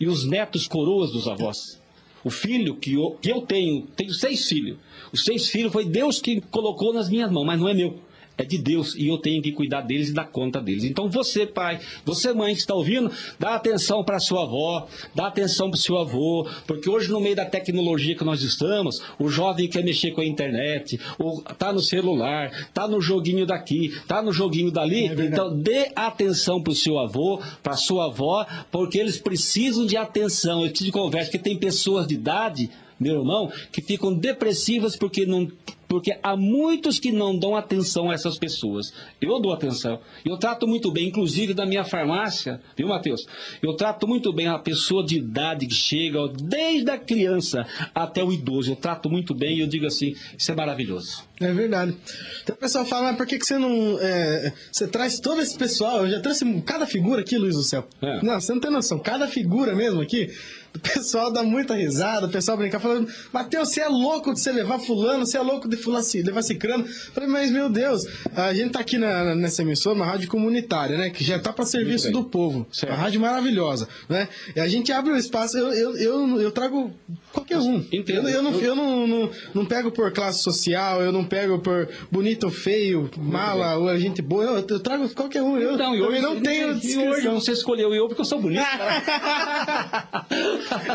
e os netos coroas dos avós. O filho que eu, que eu tenho, tenho seis filhos. Os seis filhos foi Deus que colocou nas minhas mãos, mas não é meu. É de Deus e eu tenho que cuidar deles e dar conta deles. Então você, pai, você, mãe que está ouvindo, dá atenção para sua avó, dá atenção para o seu avô, porque hoje, no meio da tecnologia que nós estamos, o jovem quer mexer com a internet, ou tá no celular, tá no joguinho daqui, tá no joguinho dali. então dê atenção para o seu avô, para sua avó, porque eles precisam de atenção, eles precisam de conversa, porque tem pessoas de idade meu irmão, que ficam depressivas porque não Porque há muitos que não dão atenção a essas pessoas. Eu dou atenção. Eu trato muito bem, inclusive da minha farmácia, viu, Matheus? Eu trato muito bem a pessoa de idade que chega, desde a criança até o idoso. Eu trato muito bem e eu digo assim, isso é maravilhoso. É verdade. Então o pessoal fala, mas por que, que você não. é, você traz todo esse pessoal? Eu já trouxe cada figura aqui, Luiz do Céu. É. Não, você não tem noção. Cada figura mesmo aqui. O pessoal dá muita risada, o pessoal brinca falando, Matheus, você é louco de você levar fulano, você é louco de fular, levar cicrano. Eu Falei, mas meu Deus, a gente tá aqui na- nessa emissora, uma rádio comunitária, né? Que já tá para serviço do povo. Certo. Uma rádio maravilhosa, né? E a gente abre o espaço, eu, eu, eu, eu trago qualquer um. Entendo. Eu, eu não, eu não, não, não pego por classe social, eu não pego por bonito ou feio, mala ou gente boa, eu, eu trago qualquer um. Eu Então, e hoje, não tenho e hoje você escolheu eu porque eu sou bonito.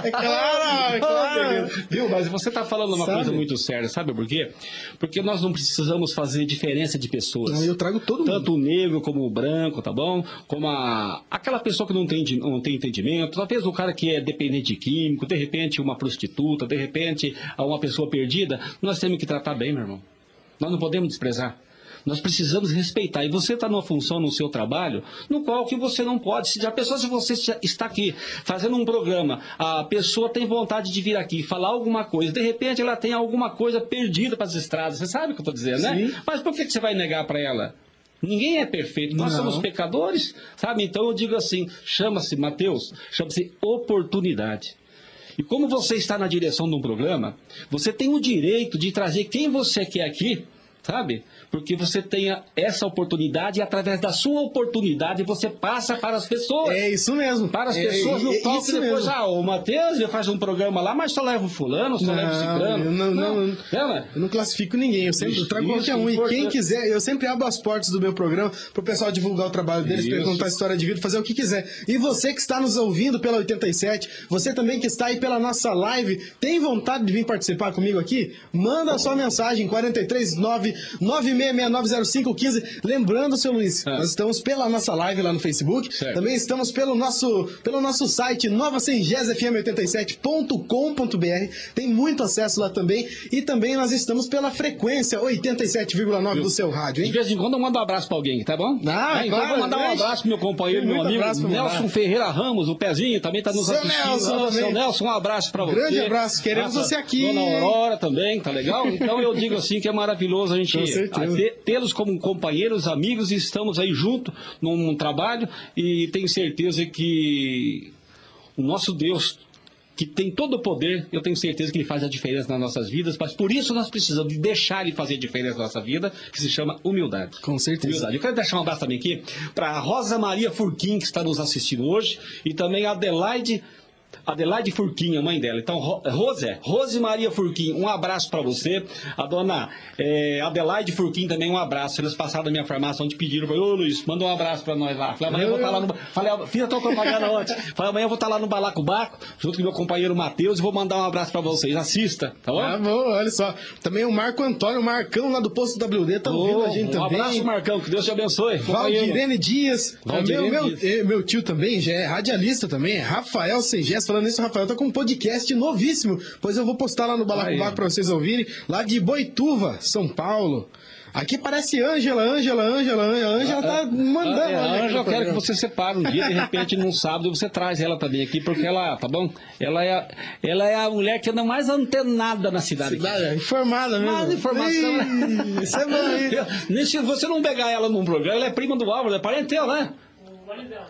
É claro, é claro. Viu? Mas você está falando uma Sabe? coisa muito séria, sabe por quê? Porque nós não precisamos fazer diferença de pessoas. Não, eu trago todo mundo. Tanto o negro como o branco, tá bom? Como a, aquela pessoa que não tem, não tem entendimento, talvez o cara que é dependente de químico, de repente uma prostituta, de repente uma pessoa perdida, nós temos que tratar bem, meu irmão. Nós não podemos desprezar. Nós precisamos respeitar. E você está numa função no seu trabalho, no qual que você não pode. Se a pessoa, se você está aqui fazendo um programa, a pessoa tem vontade de vir aqui falar alguma coisa, de repente ela tem alguma coisa perdida para as estradas. Você sabe o que eu estou dizendo, né? Sim. Mas por que que você vai negar para ela? Ninguém é perfeito, nós Não. somos pecadores, sabe? Então eu digo assim: chama-se, Mateus, chama-se oportunidade. E como você está na direção de um programa, você tem o direito de trazer quem você quer aqui, sabe? Porque você tenha essa oportunidade e através da sua oportunidade você passa para as pessoas. É isso mesmo. Para as É, pessoas é, no é palco isso depois, mesmo. ah, o Matheus já faz um programa lá, mas só leva o fulano, só leva o Não, ciclano. eu não- não- Lembra? Eu não classifico ninguém, eu sempre Isso, trago qualquer um. E quem quiser, eu sempre abro as portas do meu programa pro pessoal divulgar o trabalho deles, Isso. contar a história de vida, fazer o que quiser. E você que está nos ouvindo pela 87, você também que está aí pela nossa live, tem vontade de vir participar comigo aqui? Manda a sua mensagem, 439 96690515. Lembrando, seu Luiz, Ah. nós estamos pela nossa live lá no Facebook, Certo. também estamos pelo nosso, pelo nosso site novacengfm87.com.br. Tem muito acesso lá também. E também nós estamos pela frequência 87,9 do seu rádio, De hein? vez em quando eu mando um abraço pra alguém, tá bom? Ah, então claro, vou mandar um abraço pro meu companheiro, meu amigo mandar. Nelson Ferreira Ramos, o Pezinho, também tá nos Seu assistindo. Nelson Ah. Seu Nelson, um abraço pra você. Grande abraço, queremos Nossa, você aqui. Dona Aurora também, tá legal? Então eu digo assim que é maravilhoso a gente Com certeza. ter- tê-los como companheiros, amigos e estamos aí junto num trabalho e tenho certeza que o nosso Deus que tem todo o poder, eu tenho certeza que ele faz a diferença nas nossas vidas, mas por isso nós precisamos de deixar ele fazer a diferença na nossa vida, que se chama humildade. Com certeza. Humildade. Eu quero deixar um abraço também aqui para a Rosa Maria Furquim, que está nos assistindo hoje, e também a Adelaide. Adelaide Furquim, a mãe dela. Então, Ro- Rose, Rose Maria Furquim, um abraço para você. A dona eh, Adelaide Furquim também um abraço. Eles passaram da minha farmácia onde pediram, falei, ô Luiz, manda um abraço para nós lá. Falei, amanhã eu vou estar lá no. Falei, "Ah, fiz a tua propaganda ontem. Falei, amanhã eu vou estar lá no Balacobaco, junto com meu companheiro Matheus, e vou mandar um abraço para vocês. Assista, tá bom? Ah, bom, olha só. Também o Marco Antônio, o Marcão lá do Posto WD, tá ouvindo a gente um também. abraço, Marcão, que Deus te abençoe. Valdirene Dias, Valdirene meu, meu, Dias. eh, meu tio também, já é radialista também, Rafael Sengés, falando isso, Rafael tá com um podcast novíssimo, pois eu vou postar lá no Balacobaco pra vocês ouvirem, lá de Boituva, São Paulo. Aqui parece Ângela, Ângela, Ângela, Ângela, tá mandando. Ah, é, olha a aqui Ângela, no eu quero que você separe um dia, de repente, num sábado, você traz ela também aqui, porque ela, tá bom? Ela é, a- ela é a mulher que anda mais antenada na cidade. aqui. Cidade, informada mesmo. Mais informação, né? Isso é bom, hein? Se você não pegar ela num programa, ela é prima do Álvaro, é parente né?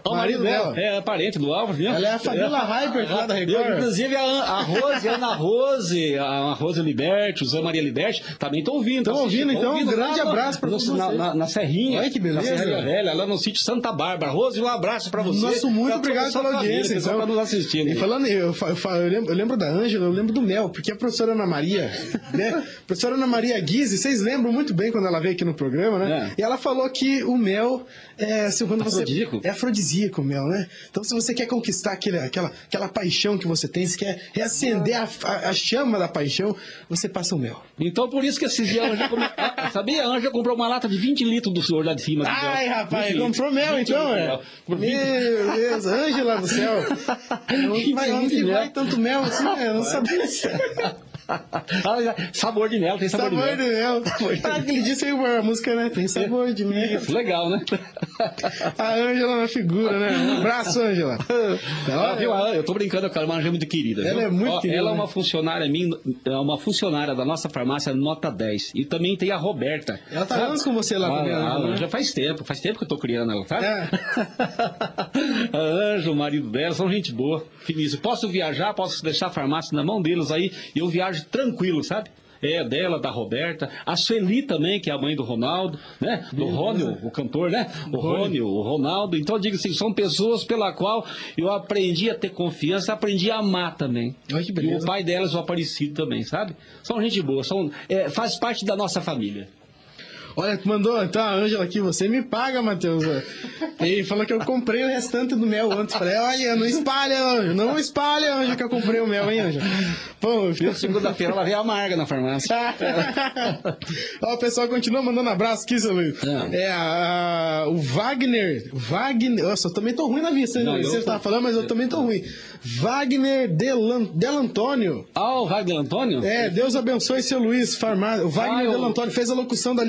Ó, o Marido dela. É, é parente do Álvaro, viu? Ela é a Fabiola Hyper, lá da Record. Inclusive a, a Rose, a Ana Rose, a Rose Liberti, o Zé Maria Liberti, também estão ouvindo. Tão assistindo, ouvindo, tão então, um grande abraço no- todos na, vocês. na, na Serrinha. Olha que beleza. Na Serrinha Velha, lá no sítio Santa Bárbara. Rose, um abraço pra você. Nosso muito obrigado pela audiência. Então, tá nos assistindo. E falando, eu, eu, eu lembro, eu lembro da Ângela, eu lembro do Mel, porque a professora Ana Maria, né? A professora Ana Maria Guise, vocês lembram muito bem quando ela veio aqui no programa, né? É. E ela falou que o mel é, se, quando você, Afrodisíaco? É afrodisíaco o mel, né? Então, se você quer conquistar aquele, aquela, aquela paixão que você tem, se quer reacender a, a- a chama da paixão, você passa o mel. Então, por isso que esses dias a Anja come... Sabia? A Anja comprou uma lata de 20 litros do senhor lá de cima. Ai, rapaz, 20 comprou mel 20 então, é? mel. Por 20 Meu Deus, Ângela do céu. Onde vai, vai tanto mel assim? né? Eu não sabia. sabor de mel, tem sabor, Sabor de mel. de mel. Ah, aquele dia saiu a música, né? Tem sabor de mel. Isso, legal, né? A Ângela é uma figura, né? Um abraço, Ângela. Ah, viu? Ah, Eu tô brincando com ela, mas ela é muito querida. Ela viu? é muito Ó, querida, Ela é uma funcionária minha, é uma funcionária da nossa farmácia nota 10. E também tem a Roberta. Ela tá anos com você lá Ah, ah, Ângela, né? Já faz tempo, faz tempo que eu tô criando ela, sabe? É. a Ângela, o marido dela, são gente boa, finíssimo. Posso viajar, posso deixar a farmácia na mão deles aí e eu viajo tranquilo, sabe? É, dela, da Roberta, a Sueli também, que é a mãe do Ronaldo, né? Do Rony, o cantor, né? O Rony, o Ronaldo. Então eu digo assim, são pessoas pela qual eu aprendi a ter confiança, aprendi a amar também. Que e o pai delas, o Aparecido também, sabe? São gente boa, são, é, faz parte da nossa família. Olha, mandou então a Ângela aqui, você me paga, Matheus. Ele falou que eu comprei o restante do mel antes. Falei, olha, não espalha, Ângela, não espalha, Ângela, que eu comprei o mel, hein, Ângela? Pô? Segunda-feira ela veio amarga na farmácia. Ó, o pessoal continua mandando abraço aqui, seu Luiz. Ah. É, a- a- o Wagner. Wagner. Nossa, eu também tô ruim na vista, Você tava falando, mas eu também tô ruim. Wagner Delan, Delantônio. Ah, o Wagner Antônio? É, Deus abençoe seu Luiz Farmácia. O Wagner Ah, eu- Delantônio fez a locução da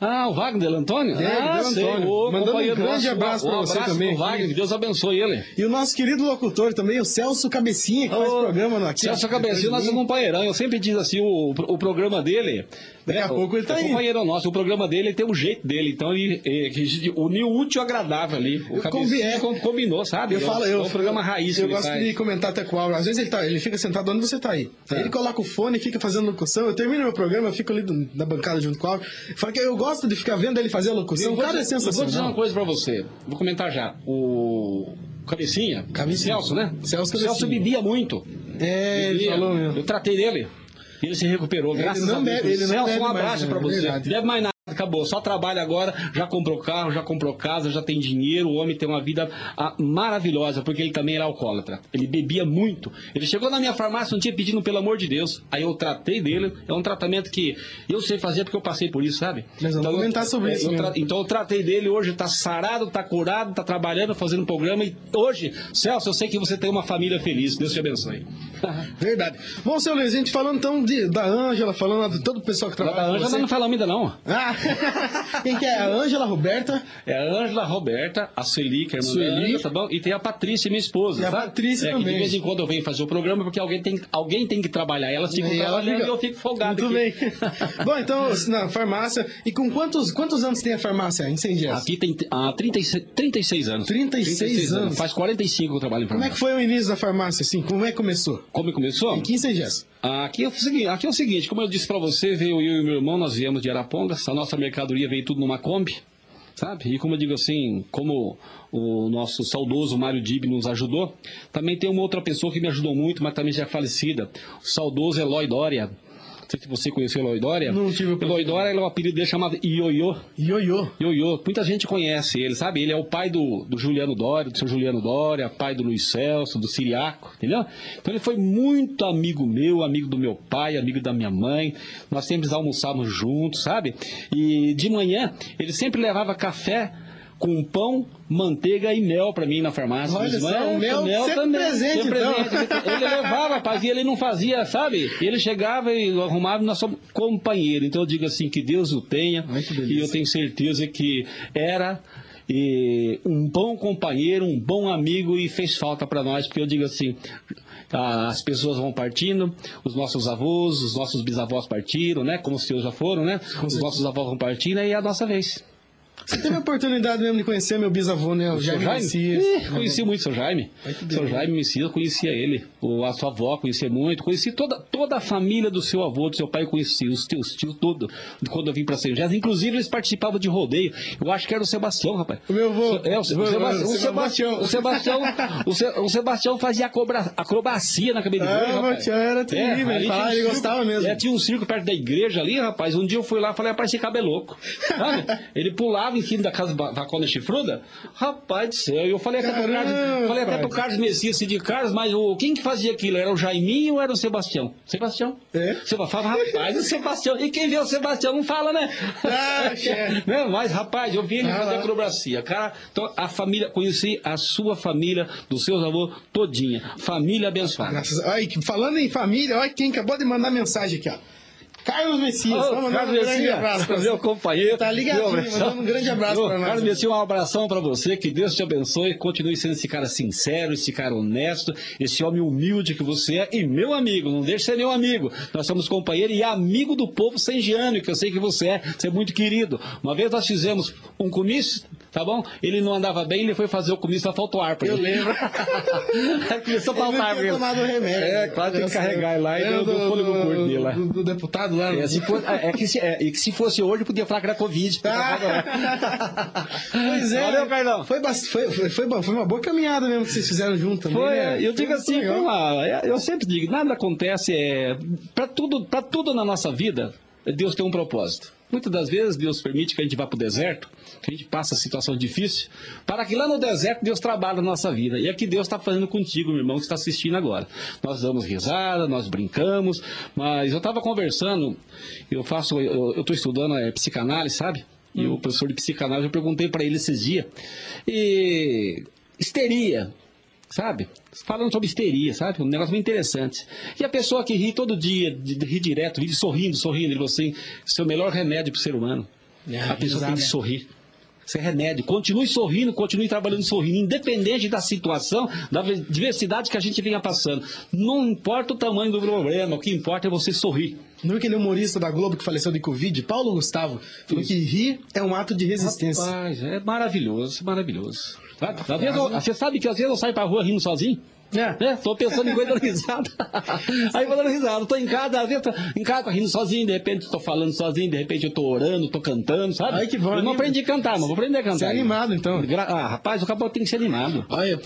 Ah, o Wagner Antônio? É, ah. Antônio. Mandando um grande nosso, abraço um pra você também. Wagner, que Deus abençoe ele. E o nosso querido locutor também, o Celso Cabecinha, que faz Ô, programa no aqui. Celso de nosso companheirão. Eu sempre diz assim, o, o programa dele... Daqui a né, pouco ele tá o, aí. O companheirão nosso, o programa dele ele tem o jeito dele. Então, ele, ele uniu o útil ao agradável ali. O Eu é. com- combinou, sabe? Eu É falo, um- eu, é um programa raiz Eu ele gosto faz. de comentar até com o Auro. Às vezes ele, tá, ele fica sentado onde você tá aí. Tá. Ele coloca o fone e fica fazendo locução. Eu termino meu programa, eu fico ali na bancada junto com o Auro. Fala que eu gosto de ficar vendo ele fazer a locução. Eu O cara é dizer- eu Vou dizer uma sensacional. coisa pra você. Vou comentar já. O Cabecinha, Cabecinha. Celso, né? Celso Celso bebia muito. É, ele Bebia. falou mesmo. Eu tratei dele. Ele se recuperou, Ele graças não a Deus. bebe- ele não Celso, um abraço pra É você. verdade. Deve mais nada. Acabou, só trabalha agora, já comprou carro, já comprou casa, já tem dinheiro. O homem tem uma vida ah, maravilhosa, porque ele também era alcoólatra. Ele bebia muito. Ele chegou na minha farmácia um dia pedindo pelo amor de Deus. Aí eu tratei dele. É um tratamento que eu sei fazer porque eu passei por isso, sabe? Vamos eu- comentar sobre é, isso eu tra- Então eu tratei dele hoje, tá sarado, tá curado, tá trabalhando, fazendo um programa. E hoje, Celso, eu sei que você tem uma família feliz. Deus te abençoe. Verdade. Bom, seu Luiz, a gente falando então de, da Ângela, falando de todo o pessoal que Da trabalha com Ângela não falamos ainda não. Ah, quem que é? A Ângela Roberta. É a Ângela Roberta, a Sueli, que é a irmã Sueli. Ângela, tá bom? E tem a Patrícia, minha esposa. E a sabe? Patrícia é, que também. de vez em quando eu venho fazer o programa, porque alguém tem, alguém tem que trabalhar. Elas ficam E ela fica- e eu fico folgado Muito aqui. bem. Bom, então, na farmácia. E com quantos, quantos anos tem a farmácia em Sem Dias? Aqui tem ah, 36, 36 anos. 36 anos. Faz 45 que eu trabalho em Como é que farmácia. foi o início da farmácia, assim? Como é que começou? Como começou? Em Sem Dias. Aqui é, o seguinte, aqui é o seguinte, como eu disse pra você, veio eu e meu irmão, nós viemos de Arapongas, a nossa mercadoria veio tudo numa Kombi, sabe? E como eu digo assim, como o nosso saudoso Mário Dib nos ajudou, também tem uma outra pessoa que me ajudou muito, mas também já é falecida, o saudoso Eloy Dória. Não sei se você conheceu o Eloy Dória. Não tive o Eloy Dória, ele é o apelido dele chamado Ioiô. Ioiô. Ioiô, muita gente conhece ele, sabe? Ele é o pai do, do Juliano Dória, do seu Juliano Dória, pai do Luiz Celso, do Siriaco, entendeu? Então ele foi muito amigo meu, amigo do meu pai, amigo da minha mãe. Nós sempre almoçávamos juntos, sabe? E de manhã ele sempre levava café com pão, manteiga e mel pra mim na farmácia. Olha só, "Mel, o mel sempre presente, sempre então." presente. Ele levava, fazia, ele não fazia, sabe? Ele chegava e arrumava, nós somos companheiros. Então eu digo assim, que Deus o tenha. E eu tenho certeza que era e, um bom companheiro, um bom amigo e fez falta para nós, porque eu digo assim, as pessoas vão partindo, os nossos avós, os nossos bisavós partiram, né? Como os seus já foram, né? Os nossos avós vão partindo e é a nossa vez. Você teve a oportunidade mesmo de conhecer meu bisavô, né? O Seu Jaime Jaime? Messias. Ih, conheci muito o seu Jaime. Ai, que Seu. Jaime Messias, eu conhecia ele. O, a sua avó conhecia muito. Conheci toda, toda a família do seu avô, do seu pai, eu conheci. Os teus tios, tudo. Quando eu vim pra São José. Inclusive, eles participavam de rodeio. Eu acho que era o Sebastião, rapaz. O meu avô. É, o, Se- o O meu Sebastião, o Sebastião, o o Se- o Sebastião fazia acrobacia na cabine de Ah, o. Sebastião era terrível, ele falava, tinha um ele circo- gostava mesmo. É, tinha um circo perto da igreja ali, rapaz. Um dia eu fui lá e falei, rapaz, esse cara é louco. Sabe? Ele pulava em cima da casa da Vacona Chifruda? Rapaz do céu, eu falei até pro Caramba, Carlos, falei até pro. Carlos Messias, assim, de Carlos, mas o, quem que fazia aquilo? Era o Jaiminho ou era o Sebastião? Sebastião. É? Fala, rapaz, o Sebastião. E quem vê o Sebastião não fala, né? Ah, né? Mas, rapaz, eu vi ele Ah, fazer acrobacia. Cara, então, a família, conheci a sua família, dos seus avôs, todinha. Família abençoada. Graças a... Olha, que- falando em família, olha quem acabou de mandar mensagem aqui, ó. Carlos Messias. Vamos mandar Carlos um grande Messias, meu companheiro. Tá ligadinho, mandando um grande abraço Ô, pra nós. Carlos Messias, um abração pra você, que Deus te abençoe, continue sendo esse cara sincero, esse cara honesto, esse homem humilde que você é, e meu amigo, não deixe de ser meu amigo. Nós somos companheiro e amigo do povo sengiano, que eu sei que você é, você é muito querido. Uma vez nós fizemos um comício, tá bom? Ele não andava bem, ele foi fazer o comício, só faltou ar pra Eu ele. lembro. Aí Começou a faltar pra tinha ele. tomado remédio. É, claro, tem que carregar ele lá e deu do fôlego curto dele lá. do, do deputado lá. É, se fosse, é, que se, é, e que se fosse hoje, podia falar que era Covid. Ah. pois é. Valeu, Carlão. Foi, foi, foi, foi, foi uma boa caminhada mesmo que vocês fizeram junto também. Foi, né? eu digo assim, foi uma- é, eu sempre digo, nada acontece, é, para tudo, pra tudo na nossa vida, Deus tem um propósito. Muitas das vezes Deus permite que a gente vá para o deserto, que a gente passe situação difícil, para que lá no deserto Deus trabalhe na nossa vida. E é o que Deus está fazendo contigo, meu irmão, que está assistindo agora. Nós damos risada, nós brincamos, mas eu estava conversando, eu faço, eu estou estudando é, psicanálise, sabe? E o professor de psicanálise, eu perguntei para ele esses dias. E histeria, sabe? Falando sobre histeria, sabe? Um negócio muito interessante. E a pessoa que ri todo dia, ri direto, vive sorrindo, sorrindo, ele falou assim, seu melhor remédio para o ser humano. a pessoa tem que sorrir. Isso é remédio. Continue sorrindo, continue trabalhando sorrindo, independente da situação, da diversidade que a gente venha passando. Não importa o tamanho do problema, o que importa é você sorrir. Não é aquele humorista da Globo que faleceu de Covid, Paulo Gustavo, falou que rir é um ato de resistência. Rapaz, é maravilhoso, maravilhoso. Tá- tá vendo? Você sabe que às vezes eu saio pra rua rindo sozinho? É. É, tô pensando em coisa risada. Aí vou dando risada. Tô em casa, às vezes tô em casa tô rindo sozinho, de repente tô falando sozinho, de repente eu tô orando, tô cantando, sabe? Ai, que bom, Eu não aprendi a cantar, mas vou aprender a cantar. Você é animado, então. Ah, rapaz, o caboclo tem que ser animado. Olha,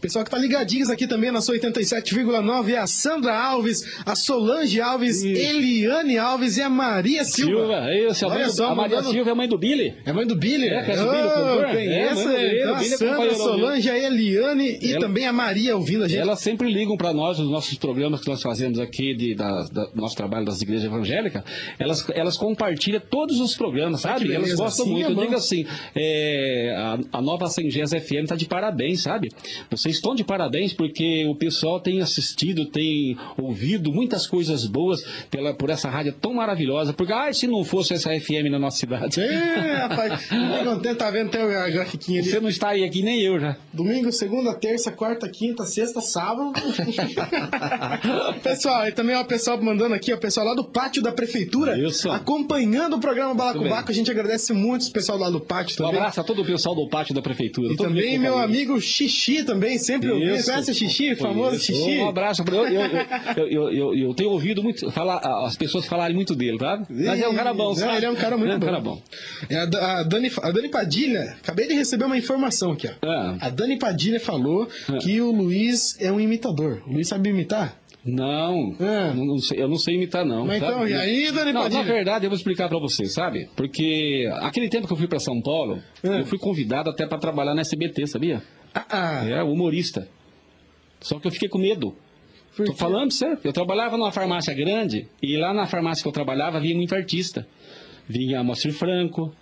pessoal que tá ligadinhos aqui também na sua 87,9 é a Sandra Alves, a Solange Alves, Eliane Alves e a Maria Silva. Silva, esse é a, Olha do- só, a Maria mandando- Silva é a mãe do Billy. É mãe do Billy? É, Billy, cantor? É, mãe do Billy, a Billy é Sandra, a companheiro Solange, a Eliane e Ela- também a Maria ouvindo a gente. Elas sempre ligam para nós, os nossos programas que nós fazemos aqui, de, da, da- do nosso trabalho das igrejas evangélicas, elas, elas compartilham todos os programas, Ah, sabe? Elas gostam assim muito. é Eu digo assim, é, a, a nova Sengés FM está de parabéns, sabe? Vocês estão de parabéns porque o pessoal tem assistido, tem ouvido muitas coisas boas pela, por essa rádio tão maravilhosa. Porque, ah, se não fosse essa FM na nossa cidade. É, rapaz, fiquei contente, tá vendo até a grafiquinha ali. Você não estaria aqui, nem eu já. Domingo, segunda, terça, quarta, quinta, sexta, sábado. pessoal, e também ó, o pessoal mandando aqui, ó, o pessoal lá do pátio da prefeitura, Isso. acompanhando o programa Balacobaco. A gente agradece muito o pessoal lá do pátio Um também. abraço a todo o pessoal do pátio da prefeitura. E também meu amigo Xixi também, sempre ouvindo. Conhece o Xixi, famoso Isso. Xixi? Um abraço eu, eu, eu, eu, tenho ouvido muito falar, as pessoas falarem muito dele, tá? Mas é um cara bom, sabe? ele é um cara muito é um bom. É a, Da- a Dani, a Dani Padilha, acabei de receber uma informação aqui, ó. Ah. A Dani Padilha falou que o Luiz é um imitador. O Luiz sabe imitar? Não, Ah. não, não sei, eu não sei imitar, não. Mas sabe? então, e aí, Dani Não, Padilha? na verdade, eu vou explicar para você, sabe? Porque aquele tempo que eu fui para São Paulo, Ah. eu fui convidado até para trabalhar na SBT, sabia? Ah, ah. É, humorista. Só que eu fiquei com medo. Por Tô quê? falando sério. Eu trabalhava numa farmácia grande e lá na farmácia que eu trabalhava vinha muito artista. Vinha Moacir Franco,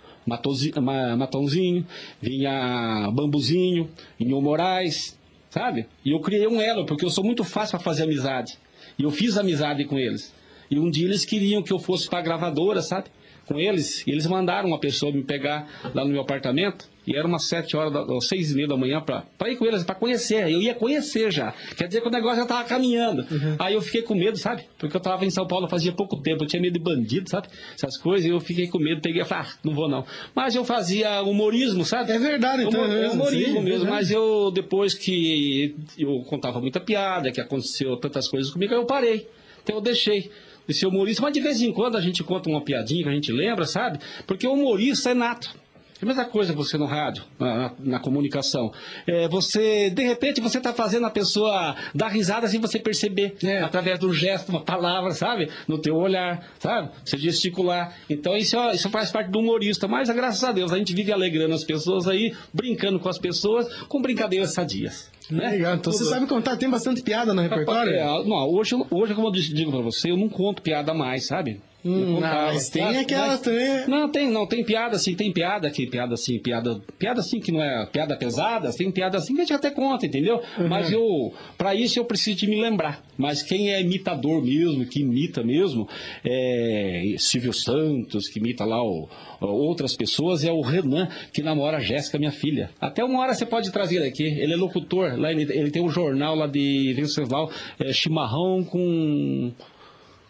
Matãozinho, vinha Bambuzinho, Inho Moraes, sabe? E eu criei um elo, porque eu sou muito fácil para fazer amizade. E eu fiz amizade com eles. E um dia eles queriam que eu fosse para a gravadora, sabe? Com eles. E eles mandaram uma pessoa me pegar lá no meu apartamento. E era umas sete horas, da, seis e meia da manhã para ir com eles, para conhecer. Eu ia conhecer já. Quer dizer que o negócio já estava caminhando. Aí eu fiquei com medo, sabe? Porque eu estava em São Paulo fazia pouco tempo. Eu tinha medo de bandido, sabe? Essas coisas. E eu fiquei com medo. Peguei e falei, ah, não vou não. Mas eu fazia humorismo, sabe? É verdade, então, Humor- é humorismo sim, mesmo. Mas eu, depois que eu contava muita piada, que aconteceu tantas coisas comigo, aí eu parei. Então eu deixei ser humorista. Mas de vez em quando a gente conta uma piadinha que a gente lembra, sabe? Porque o humorista é nato. É a mesma coisa você no rádio, na, na- comunicação. É, você, de repente, você está fazendo a pessoa dar risada sem você perceber. É. Através do gesto, uma palavra, sabe? No teu olhar, sabe? Você gesticular. Então isso, isso faz parte do humorista. Mas, graças a Deus, a gente vive alegrando as pessoas aí, brincando com as pessoas, com brincadeiras sadias. Né? Legal. Então você sabe contar, tem bastante piada no repertório? É, não, hoje, hoje, como eu digo pra você, eu não conto piada mais, sabe? Hum, contava, mas tem aquela Mas- também. Não, tem, não, tem piada assim, tem piada que piada assim, piada, piada assim que não é piada pesada, tem piada assim que a gente até conta, entendeu? Uhum. Mas eu, para isso eu preciso de me lembrar. Mas quem é imitador mesmo, que imita mesmo, é Silvio Santos, que imita lá o- outras pessoas, é o Renan, que namora a Jéssica, minha filha. Até uma hora você pode trazer ele aqui, ele é locutor, lá ele, ele tem um jornal lá de Venceslau, é, chimarrão com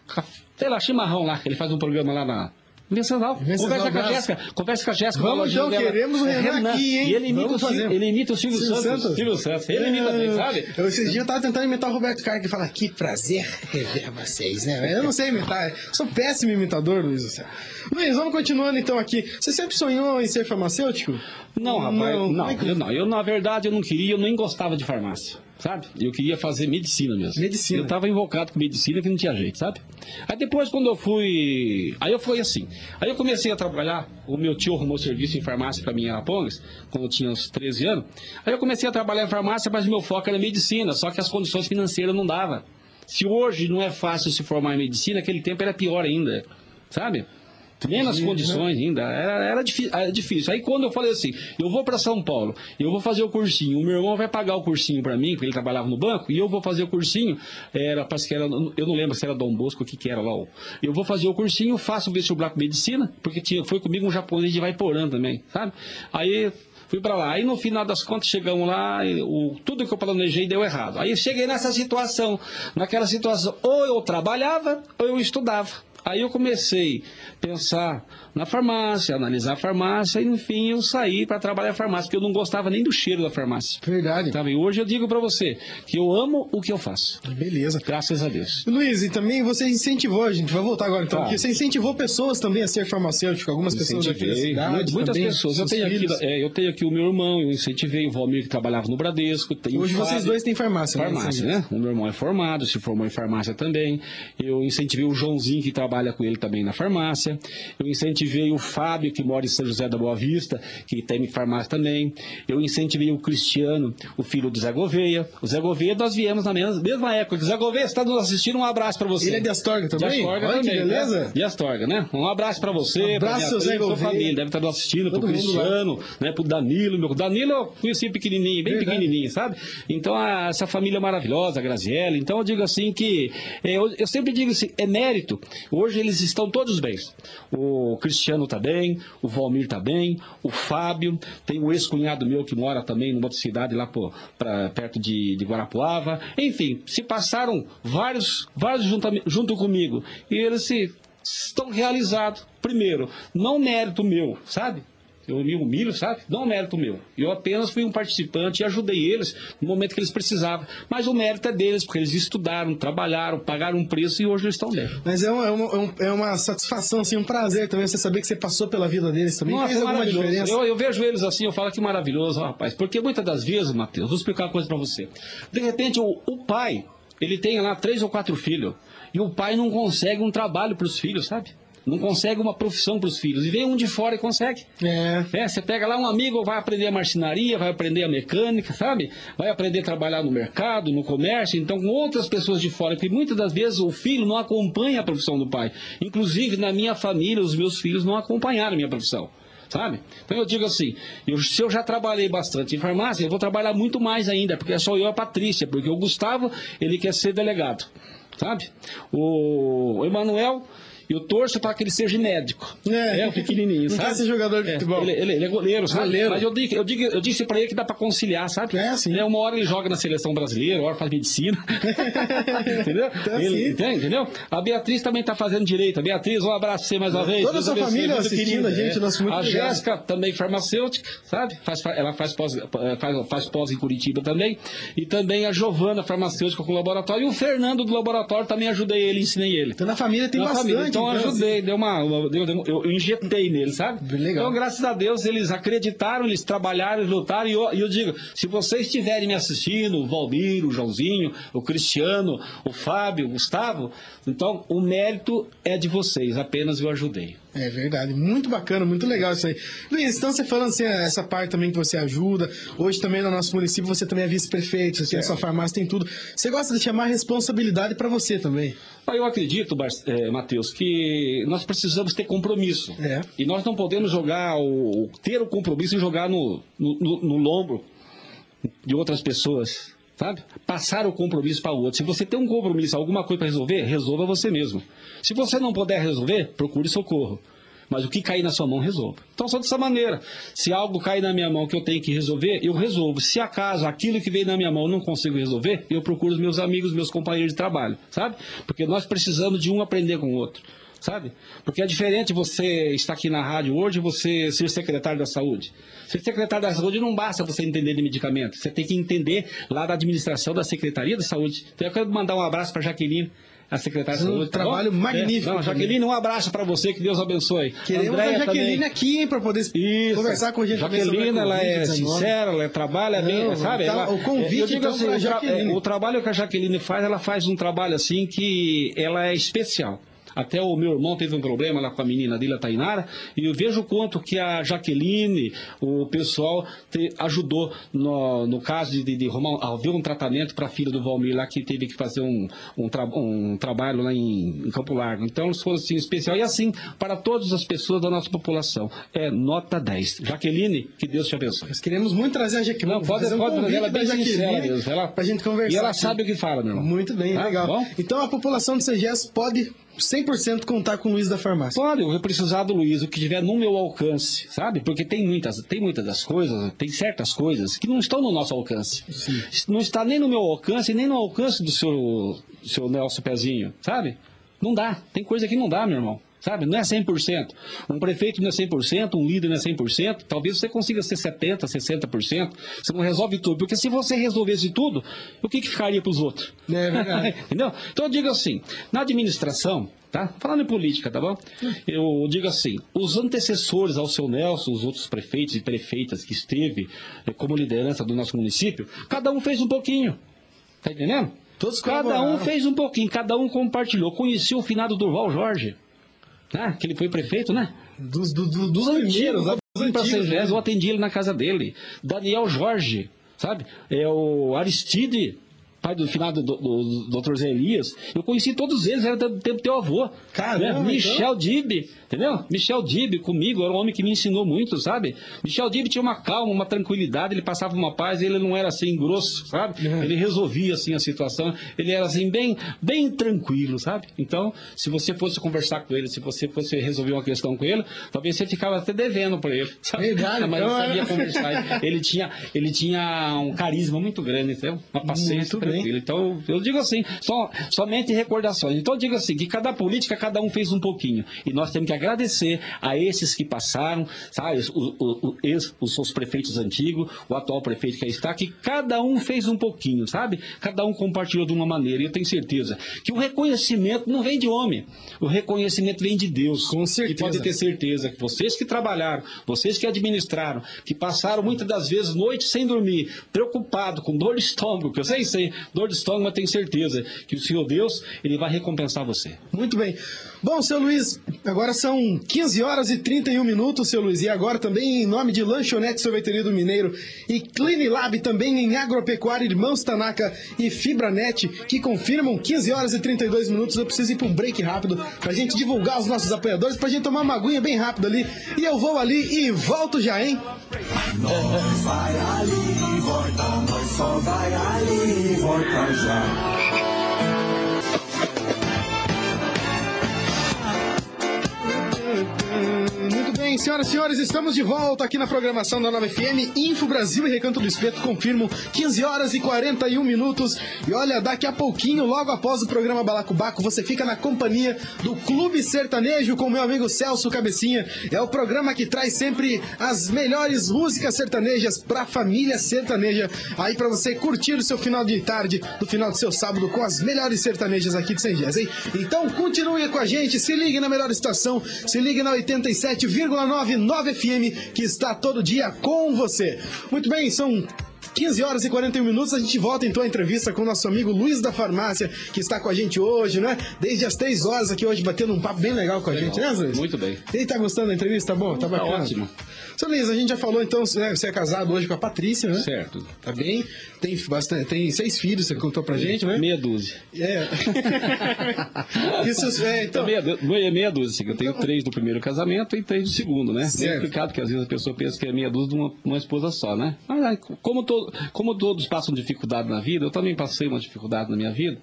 caf- sei lá, chimarrão lá, que ele faz um programa lá na. Venceslau. Conversa com a. Jéssica. Conversa com a Jéssica. Vamos então, dela. queremos o É Renan aqui, hein? E ele imita, o ele imita o Silvio, Silvio Santos. Santos? Silvio Santos. Ele imita bem, sabe? Eu, esses dias eu tava tentando imitar o Roberto Carlos, que fala, que prazer rever vocês, né? Eu não sei imitar, sou péssimo imitador, Luiz do céu. Luiz, vamos continuando então aqui. Você sempre sonhou em ser farmacêutico? Não, rapaz, não, Como é que- eu não. Eu, na verdade, eu não queria, eu nem gostava de farmácia, sabe? Eu queria fazer medicina mesmo. Medicina. Eu tava invocado com medicina que não tinha jeito, sabe? Aí depois, quando eu fui. Aí eu fui assim. Aí eu comecei a trabalhar, o meu tio arrumou serviço em farmácia pra mim em Arapongas, quando eu tinha uns 13 anos. Aí eu comecei a trabalhar em farmácia, mas meu foco era medicina, só que as condições financeiras não davam. Se hoje não é fácil se formar em medicina, aquele tempo era pior ainda, sabe? Menos condições ainda, era, era, difí- era difícil. Aí quando eu falei assim, eu vou para São Paulo, eu vou fazer o cursinho, o meu irmão vai pagar o cursinho para mim, porque ele trabalhava no banco, e eu vou fazer o cursinho, era, parece que era, eu não lembro se era Dom Bosco, o que que era lá. Eu vou fazer o cursinho, faço o vestibular com medicina, porque tinha, foi comigo um japonês de Vaiporã também, sabe? Aí Fui pra lá. Aí no final das contas chegamos lá, e o, tudo que eu planejei deu errado. Aí eu cheguei nessa situação. Naquela situação, ou eu trabalhava ou eu estudava. Aí eu comecei a pensar na farmácia, analisar a farmácia, e no fim eu saí para trabalhar na farmácia, porque eu não gostava nem do cheiro da farmácia. Verdade. Sabe? Hoje eu digo para você que eu amo o que eu faço. Beleza. Graças a Deus. Luiz, e também você incentivou, a gente vai voltar agora então, Tá. porque você incentivou pessoas também a ser farmacêutico, algumas pessoas aqui da cidade Muitas também, pessoas. Eu tenho, aqui, é, eu tenho aqui o meu irmão, eu incentivei o Valmir que trabalhava no Bradesco. Hoje vocês dois têm farmácia, né? Farmácia, né? O meu irmão é formado, se formou em farmácia também. Eu incentivei o Joãozinho, que trabalha com ele também na farmácia. Eu incentivei o Fábio, que mora em São José da Boa Vista, que tem farmácia também. Eu incentivei o Cristiano, o filho do Zé Gouveia. O Zé Gouveia, nós viemos na mesma, mesma época. Zé Gouveia, você está nos assistindo, um abraço para você. Ele é de Astorga também? De Astorga Olha também. beleza. né? De Astorga, né? Um abraço para você, Um pra abraço, minha Zé prima, sua família. Deve estar nos assistindo, mundo lá. Cristiano, né? Pro Danilo. Meu Danilo eu conheci pequenininho, bem Verdade. pequenininho, sabe? Então, a- essa família maravilhosa, a Graziella. Então, eu digo assim que. é, eu, eu sempre digo assim, é mérito. Hoje eles estão todos bem. O Cristiano tá bem, o Valmir tá bem, o Fábio, tem o ex-cunhado meu que mora também numa outra cidade lá pô, pra, perto de, de Guarapuava. Enfim, se passaram vários, vários juntame- junto comigo. E eles se estão realizados. Primeiro, não mérito meu, sabe? Eu me humilho, sabe? Não é mérito meu. Eu apenas fui um participante e ajudei eles no momento que eles precisavam. Mas o mérito é deles, porque eles estudaram, trabalharam, pagaram um preço e hoje eles estão bem. Mas é uma, é, uma, é um- é uma satisfação, assim, um prazer também você saber que você passou pela vida deles também. Nossa, Fez alguma diferença? Eu, eu vejo eles assim, eu falo que maravilhoso, rapaz. Porque muitas das vezes, Matheus, vou explicar uma coisa pra você. De repente, o, o pai, ele tem lá três ou quatro filhos. E o pai não consegue um trabalho pros filhos, sabe? Não consegue uma profissão pros filhos. E vem um de fora e consegue. É. É, você pega lá um amigo, vai aprender a marcenaria, vai aprender a mecânica, sabe? Vai aprender a trabalhar no mercado, no comércio, então com outras pessoas de fora, porque muitas das vezes o filho não acompanha a profissão do pai. Inclusive, na minha família, os meus filhos não acompanharam a minha profissão. Sabe? Então eu digo assim, eu- se eu já trabalhei bastante em farmácia, eu vou trabalhar muito mais ainda, porque é só eu e a Patrícia, porque o Gustavo, ele quer ser delegado, sabe? O Emanuel, eu torço para que ele seja médico. É. É, o pequenininho, Não sabe? quer ser jogador de É, futebol. Ele, ele- ele é goleiro, sabe? Goleiro. Mas eu, digo, eu, digo, eu disse pra ele que dá pra conciliar, sabe? É, sim. É, uma hora ele joga na seleção brasileira, uma hora faz medicina. entendeu? Tá Ele- entende? entendeu? A Beatriz também tá fazendo direito. A Beatriz, um abraço pra você mais uma vez. Toda a sua família assistindo querida, a gente, é. nosso muito A. Jéssica também farmacêutica, sabe? Faz, ela faz pós, eh, faz, faz pós em Curitiba também. E também a Giovana, farmacêutica com laboratório. E o Fernando do laboratório também ajudei ele, ensinei ele. Então na família tem Na bastante, família, Então eu ajudei, deu uma, deu- eu injetei nele, sabe? Legal. Então, graças a Deus, eles acreditaram, eles trabalharam, eles lutaram. E eu, eu digo, se vocês estiverem me assistindo, o Valmir, o Joãozinho, o Cristiano, o Fábio, o Gustavo, então o mérito é de vocês, apenas eu ajudei. É verdade, muito bacana, muito legal isso aí. Luiz, então você falando assim, essa parte também que você ajuda, hoje também no nosso município você também é vice-prefeito, você tem a sua farmácia, tem tudo. Você gosta de chamar responsabilidade para você também. Eu acredito, eh, Matheus, que nós precisamos ter compromisso. É. E nós não podemos jogar, o, ter o compromisso e jogar no, no, no- no lombo de outras pessoas. Sabe? Passar o compromisso para o outro. Se você tem um compromisso, alguma coisa para resolver, resolva você mesmo. Se você não puder resolver, procure socorro. Mas o que cair na sua mão, resolva. Então, só dessa maneira. Se algo cair na minha mão que eu tenho que resolver, eu resolvo. Se acaso aquilo que veio na minha mão eu não consigo resolver, eu procuro os meus amigos, meus companheiros de trabalho, sabe? Porque nós precisamos de um aprender com o outro, sabe? Porque é diferente você estar aqui na rádio hoje e você ser secretário da saúde. Ser secretário da saúde não basta você entender de medicamento. Você tem que entender lá da administração da Secretaria da Saúde. Então, eu quero mandar um abraço para Jaqueline. A secretária de Um saúde. tá trabalho bom? magnífico É, não. Jaqueline, um abraço para você, que Deus abençoe. Queremos Andréia a Jaqueline também. aqui, hein, para poder Isso. conversar com a gente. Jaqueline, ela é Covid-19. sincera, ela trabalha bem, Não, sabe? então, ela, o convite, eu digo então, assim, o, tra- é, o trabalho que a Jaqueline faz, ela faz um trabalho assim que ela é especial. Até o meu irmão teve um problema lá com a menina dele, a Tainara, e eu vejo o quanto que a Jaqueline, o pessoal, te- ajudou no, no caso de, de, de arrumar- haver um tratamento para a filha do Valmir lá, que teve que fazer um, um, tra- um trabalho lá em, em Campo Largo. Então, eles foram assim, especial. E assim, para todas as pessoas da nossa população. É nota 10. Jaqueline, que Deus te abençoe. Nós queremos muito trazer a Jaqueline. Não, pode, um pode trazer, ela bem sincera mesmo. Ela, pra gente conversar. E ela sabe o que fala, meu irmão. Muito bem, Tá? legal. Bom? Então a população do CGS pode 100% contar com o Luiz da farmácia. Pode, eu vou precisar do Luiz, o que tiver no meu alcance, sabe? Porque tem muitas, tem muitas das coisas, tem certas coisas que não estão no nosso alcance. Não está nem no meu alcance, nem no alcance do seu, do seu Nelson Pezinho, sabe? Não dá. Tem coisa que não dá, meu irmão. Sabe? Não é 100%. Um prefeito não é 100%, um líder não é 100%. Talvez você consiga ser 70%, 60%. Você não resolve tudo. Porque se você resolvesse tudo, o que, que ficaria para os outros? É verdade. Entendeu? Então eu digo assim, na administração, tá? Falando em política, tá bom? Eu digo assim, os antecessores ao seu Nelson, os outros prefeitos e prefeitas que esteve eh, como liderança do nosso município, cada um fez um pouquinho. Tá entendendo? Todos Cada um fez um pouquinho, cada um compartilhou. Conheci o finado Durval Jorge, né? que ele foi prefeito, né? Dos, do- do- dos primeiros, lá, dos antigos. né? São eu atendi ele na casa dele. Daniel Jorge, sabe? É o Aristide, pai do finado do, do, Dr. Zé Elias. Eu conheci todos eles, era do tempo teu avô. Caramba, né? Michel Dib, entendeu? Michel Dib comigo, era um homem que me ensinou muito, sabe? Michel Dib tinha uma calma, uma tranquilidade, ele passava uma paz, ele não era assim grosso, sabe? É. Ele resolvia assim a situação, ele era assim bem, bem tranquilo, sabe? Então, se você fosse conversar com ele, se você fosse resolver uma questão com ele, talvez você ficava até devendo para ele, sabe? Verdade, Mas ele então, sabia é. conversar, ele tinha, ele tinha um carisma muito grande, entendeu? Uma paciência Muito bem. tranquila. Então, eu digo assim, só, somente recordações. Então, eu digo assim, que cada política, cada um fez um pouquinho. E nós temos que agradecer a esses que passaram, sabe? O, o, o, ex- os seus prefeitos antigos, o atual prefeito que aí está, que cada um fez um pouquinho, sabe? Cada um compartilhou de uma maneira. E eu tenho certeza que o reconhecimento não vem de homem. O reconhecimento vem de Deus. Com E certeza. pode ter certeza que vocês que trabalharam, vocês que administraram, que passaram muitas das vezes noites sem dormir, preocupado, com dor de estômago, que eu sei, sei, dor de estômago, mas tenho certeza que o Senhor Deus, Ele vai recompensar você. Muito bem. Bom, seu Luiz, agora são 15 horas e 31 minutos, seu Luiz. E agora também em nome de Lanchonete Sorveteria do Mineiro e Clinilab também em Agropecuária Irmãos Tanaka e Fibranet, que confirmam 15 horas e 32 minutos. Eu preciso ir para um break rápido pra gente divulgar os nossos apoiadores, pra gente tomar uma aguinha bem rápido ali. E eu vou ali e volto já, hein? Nós vai ali volta, nós só vai ali volta já. Muito bem, senhoras e senhores, estamos de volta aqui na programação da Nova FM, Info Brasil e Recanto do Espeto, confirmo, 15 horas e 41 minutos. E olha, daqui a pouquinho, logo após o programa Balacobaco, você fica na companhia do Clube Sertanejo com meu amigo Celso Cabecinha. É o programa que traz sempre as melhores músicas sertanejas pra família sertaneja, aí pra você curtir o seu final de tarde, do final do seu sábado, com as melhores sertanejas aqui de Sengés, hein? Então continue com a gente, se ligue na melhor estação, se ligue na 87,99 FM, que está todo dia com você. Muito bem, são 15 horas e 41 minutos, a gente volta então à entrevista com o nosso amigo Luiz da Farmácia, que está com a gente hoje, né? Desde as 3 horas aqui hoje, batendo um papo bem legal com a gente, né, Luiz? Muito bem. Ele tá gostando da entrevista? Tá bom? Tá Tá bacana? ótimo. Seu Luiz, a gente já falou então, né, você é casado hoje com a Patrícia, né? Certo. Tá bem? Tem, bastante, tem seis filhos, você contou pra gente, né? Meia dúzia. É. Isso, é, então, meia, meia, meia dúzia, assim, eu tenho três do primeiro casamento e três do segundo, né? Certo. É complicado, porque às vezes a pessoa pensa que é meia dúzia de uma, uma esposa só, né? Mas como, to- como todos passam dificuldade na vida, eu também passei uma dificuldade na minha vida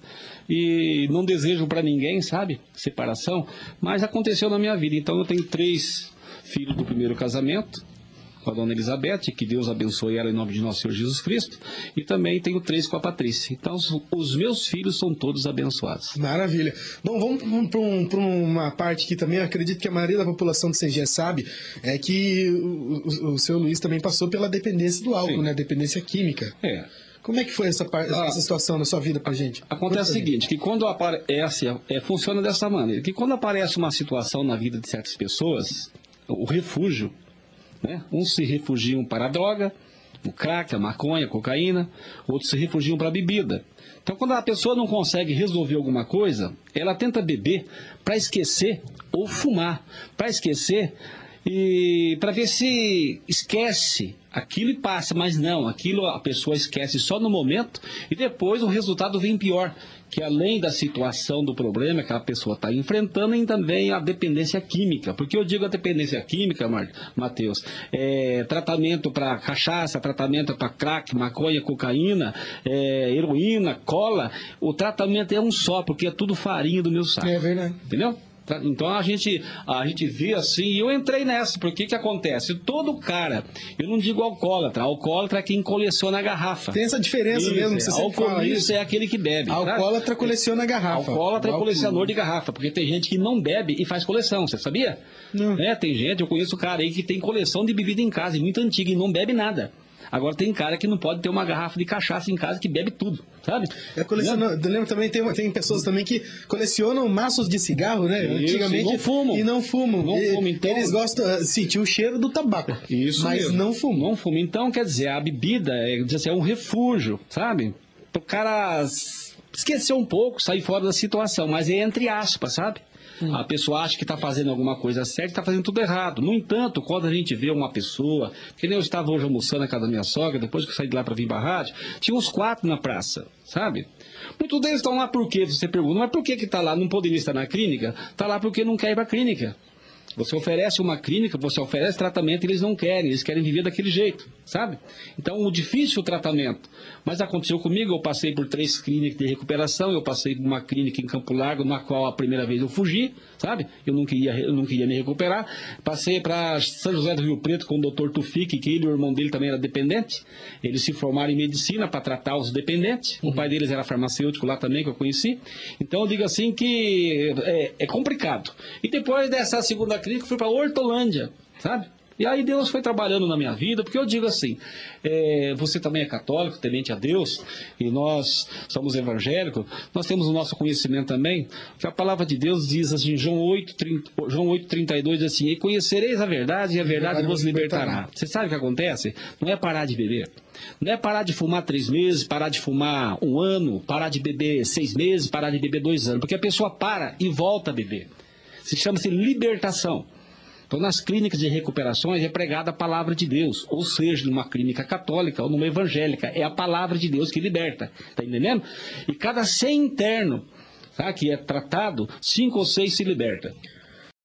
e não desejo pra ninguém, sabe? Separação, mas aconteceu na minha vida. Então eu tenho três filhos do primeiro casamento, com a dona Elizabeth, que Deus abençoe ela em nome de nosso Senhor Jesus Cristo, e também tenho três com a Patrícia. Então os, meus filhos são todos abençoados. Maravilha. Bom, vamos para um, uma parte que também eu acredito que a maioria da população do CG sabe, é que o, o, o seu Luiz também passou pela dependência do álcool, Sim. né? Dependência química. É. Como é que foi essa, par- Ah. essa situação na sua vida pra gente? Acontece o seguinte, que quando aparece, é, funciona dessa maneira, que quando aparece uma situação na vida de certas pessoas, o refúgio, né? Uns se refugiam para a droga, o crack, a maconha, a cocaína, outros se refugiam para a bebida. Então, quando a pessoa não consegue resolver alguma coisa, ela tenta beber para esquecer ou fumar, para esquecer e para ver se esquece aquilo e passa, mas não, aquilo a pessoa esquece só no momento e depois o resultado vem pior, que além da situação do problema que a pessoa está enfrentando, ainda vem a dependência química. Porque eu digo a dependência química, Matheus, é tratamento para cachaça, tratamento para crack, maconha, cocaína, é, heroína, cola, o tratamento é um só, porque é tudo farinha do meu saco. É verdade. Entendeu? Tá? Então a gente, a gente vê assim, e eu entrei nessa, porque que acontece? Todo cara, eu não digo alcoólatra, alcoólatra é quem coleciona a garrafa. Tem essa diferença Isso, mesmo, que você é. Alcoolista isso. é aquele que bebe. tá? Alcoólatra coleciona garrafa. Alcoólatra é O colecionador de garrafa, porque tem gente que não bebe e faz coleção, você sabia? Não. É, tem gente, eu conheço cara aí que tem coleção de bebida em casa, muito antiga, e não bebe nada. Agora tem cara que não pode ter uma garrafa de cachaça em casa que bebe tudo, sabe? É coleciona- Eu lembro também, tem, tem pessoas também que colecionam maços de cigarro, né? Isso, Antigamente. não fumam. E não fumam. Não E- fumam, então- Eles gostam de sentir o cheiro do tabaco. Isso Mas mesmo. não fumam. Não fuma. Então, quer dizer, a bebida é, assim, é um refúgio, sabe? O cara esquecer um pouco, sair fora da situação, mas é entre aspas, sabe? A pessoa acha que está fazendo alguma coisa certa e está fazendo tudo errado. No entanto, quando a gente vê uma pessoa, que nem eu estava hoje almoçando na casa da minha sogra, depois que eu saí de lá para vir para a rádio, tinha uns quatro na praça, sabe? Muitos deles estão lá por quê? Você pergunta, mas por que que está lá? Não poderia estar na clínica? Está lá porque não quer ir para a clínica. Você oferece uma clínica, você oferece tratamento e eles não querem, eles querem viver daquele jeito, sabe? Então, o difícil é o tratamento. Mas aconteceu comigo, eu passei por três clínicas de recuperação, eu passei por uma clínica em Campo Largo, na qual a primeira vez eu fugi, sabe? Eu não queria, eu não queria me recuperar. Passei para São José do Rio Preto com o Dr. Tufik, que ele e o irmão dele também era dependente. Eles se formaram em medicina para tratar os dependentes. O pai deles era farmacêutico lá também, que eu conheci. Então, eu digo assim que é, é complicado. E depois dessa segunda clínica, fui para Hortolândia, sabe? E aí Deus foi trabalhando na minha vida, porque eu digo assim, é, você também é católico, temente a Deus, e nós somos evangélicos, nós temos o nosso conhecimento também, que a palavra de Deus diz assim, João 8, 30, João 8 32, diz assim, e conhecereis a verdade, e a verdade vos libertará. Você sabe o que acontece? Não é parar de beber. Não é parar de fumar três meses, parar de fumar um ano, parar de beber seis meses, parar de beber dois anos, porque a pessoa para e volta a beber. Se chama-se libertação. Então, nas clínicas de recuperações é pregada a palavra de Deus, ou seja, numa clínica católica ou numa evangélica, é a palavra de Deus que liberta, tá entendendo? E cada 100 interno, tá, que é tratado, cinco ou seis se liberta.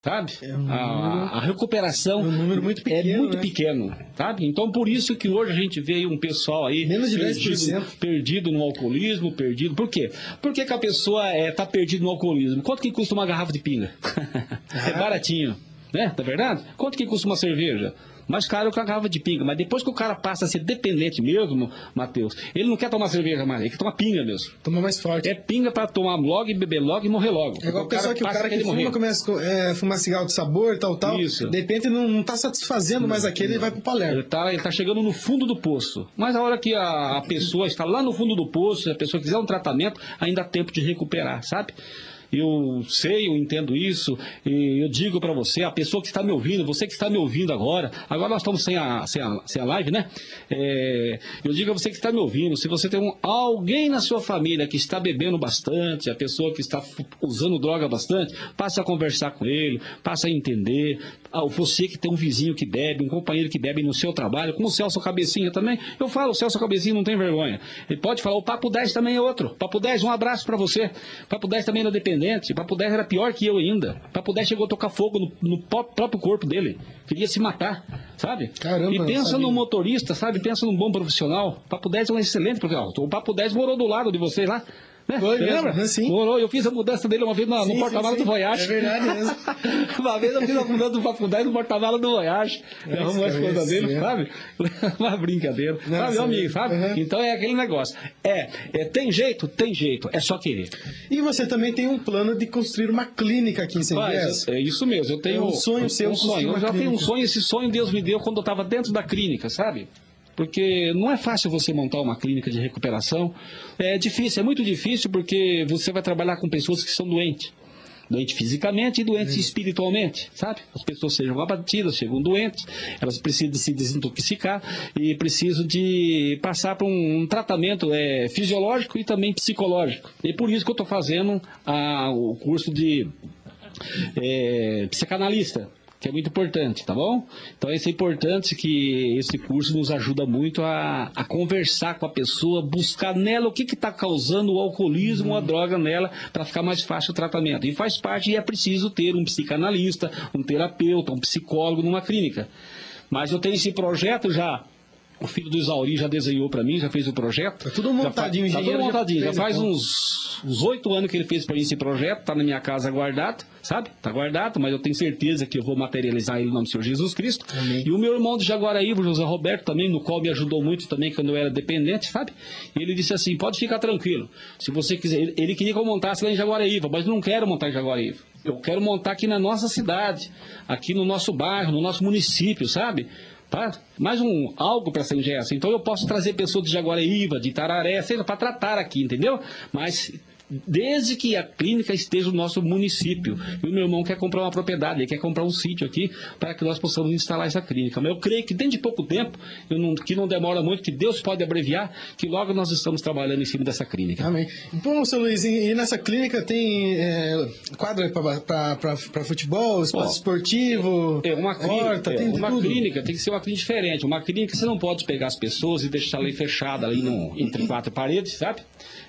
Sabe? a, a recuperação É um número muito pequeno, é muito né? pequeno, sabe? Então por isso que hoje a gente vê um pessoal aí Menos de perdido, 10%. perdido no alcoolismo, perdido. Por quê? Por que, que a pessoa está tá perdida no alcoolismo? Quanto que custa uma garrafa de pinga? é baratinho. né? É verdade? Quanto que custa uma cerveja? Mais caro que a garrafa de pinga. Mas depois que o cara passa a ser dependente mesmo, Matheus, ele não quer tomar cerveja mais, ele quer tomar pinga mesmo. Toma mais forte. É pinga pra tomar logo e beber logo e morrer logo. É igual o pessoal que o cara que fuma morrer. começa a é, fumar cigarro de sabor, tal, tal. Isso. De repente não, não tá satisfazendo mais aquele e vai pro Ele Palermo. está ele tá chegando no fundo do poço. Mas a hora que a, a pessoa está lá no fundo do poço, se a pessoa quiser um tratamento, ainda há tempo de recuperar, sabe? Eu sei, eu entendo isso, e eu digo para você, a pessoa que está me ouvindo, você que está me ouvindo agora, agora nós estamos sem a, sem a, sem a live, né? É, eu digo a você que está me ouvindo, se você tem um, alguém na sua família que está bebendo bastante, a pessoa que está usando droga bastante, passe a conversar com ele, passe a entender. Você que tem um vizinho que bebe, um companheiro que bebe no seu trabalho, como o Celso Cabecinha também, eu falo, o Celso Cabecinha não tem vergonha. Ele pode falar, o Papo 10 também é outro. Papo 10, um abraço para você. Papo 10 também era dependente. Papo 10 era pior que eu ainda. Papo 10 chegou a tocar fogo no, no pró- próprio corpo dele. Queria se matar, sabe? Caramba, e pensa no motorista, sabe? Pensa num bom profissional. Papo 10 é um excelente profissional. O Papo 10 morou do lado de vocês lá. Né? Foi Você mesmo? lembra? É, sim. Morou. Eu fiz a mudança dele uma vez na- Sim, no sim. do Voyage. É verdade mesmo. uma vez eu fiz a mudança do 10 no porta-malas do Voyage. É, Arrumou as coisas dele, é. sabe? uma brincadeira. Não, sabe, sim. amigo, sabe? Uhum. Então é aquele negócio. É, é, tem jeito? Tem jeito. É só querer. E você também tem um plano de construir uma clínica aqui em São Mas, é isso mesmo, eu tenho É um sonho seu um sonho. Eu já tenho um clínica. sonho, esse sonho Deus me deu quando eu estava dentro da clínica, sabe? Porque não é fácil você montar uma clínica de recuperação. É difícil, é muito difícil porque você vai trabalhar com pessoas que são doentes. Doentes fisicamente e doentes espiritualmente, sabe? As pessoas sejam abatidas, chegam doentes, elas precisam se desintoxicar e precisam de passar por um, um tratamento é, fisiológico e também psicológico. E por isso que eu estou fazendo a- o curso de é, psicanalista, que é muito importante, tá bom? Então é importante que esse curso nos ajuda muito a, a conversar com a pessoa, buscar nela o que está causando o alcoolismo ou a droga nela, para ficar mais fácil o tratamento. E faz parte e é preciso ter um psicanalista, um terapeuta, um psicólogo numa clínica. Mas eu tenho esse projeto já. O filho do Isauri já desenhou para mim, já fez o projeto. Tá tudo Já montadinho, o fa- Tá tudo já montadinho. Já fez, faz então. uns oito anos que ele fez para mim esse projeto, tá na minha casa guardado, sabe? Tá guardado, mas eu tenho certeza que eu vou materializar ele no nome do Senhor Jesus Cristo. Amém. E o meu irmão de Jaguaraíva, o José Roberto, também, no qual me ajudou muito também quando eu era dependente, sabe? Ele disse assim: pode ficar tranquilo. Se você quiser. Ele, queria que eu montasse lá em Jaguaraíva, mas não quero montar em Jaguaraíva. Eu quero montar aqui na nossa cidade, aqui no nosso bairro, no nosso município, sabe? Tá? Mais um algo para essa ingesta. Então eu posso trazer pessoas de Jaguaraíva, de Tararé, seja para tratar aqui, entendeu? Mas desde que a clínica esteja no nosso município. E o meu irmão quer comprar uma propriedade, ele quer comprar um sítio aqui para que nós possamos instalar essa clínica. Mas eu creio que dentro de pouco tempo, não- que não demora muito, que Deus pode abreviar, que logo nós estamos trabalhando em cima dessa clínica. Amém. Bom, seu Luiz, e nessa clínica tem é, quadra para futebol, espaço Ó, esportivo, É uma clínica, horta, é, tem uma tudo. clínica tem que ser uma clínica diferente. Uma clínica você não pode pegar as pessoas e deixar ali fechada ali no- entre quatro paredes, sabe?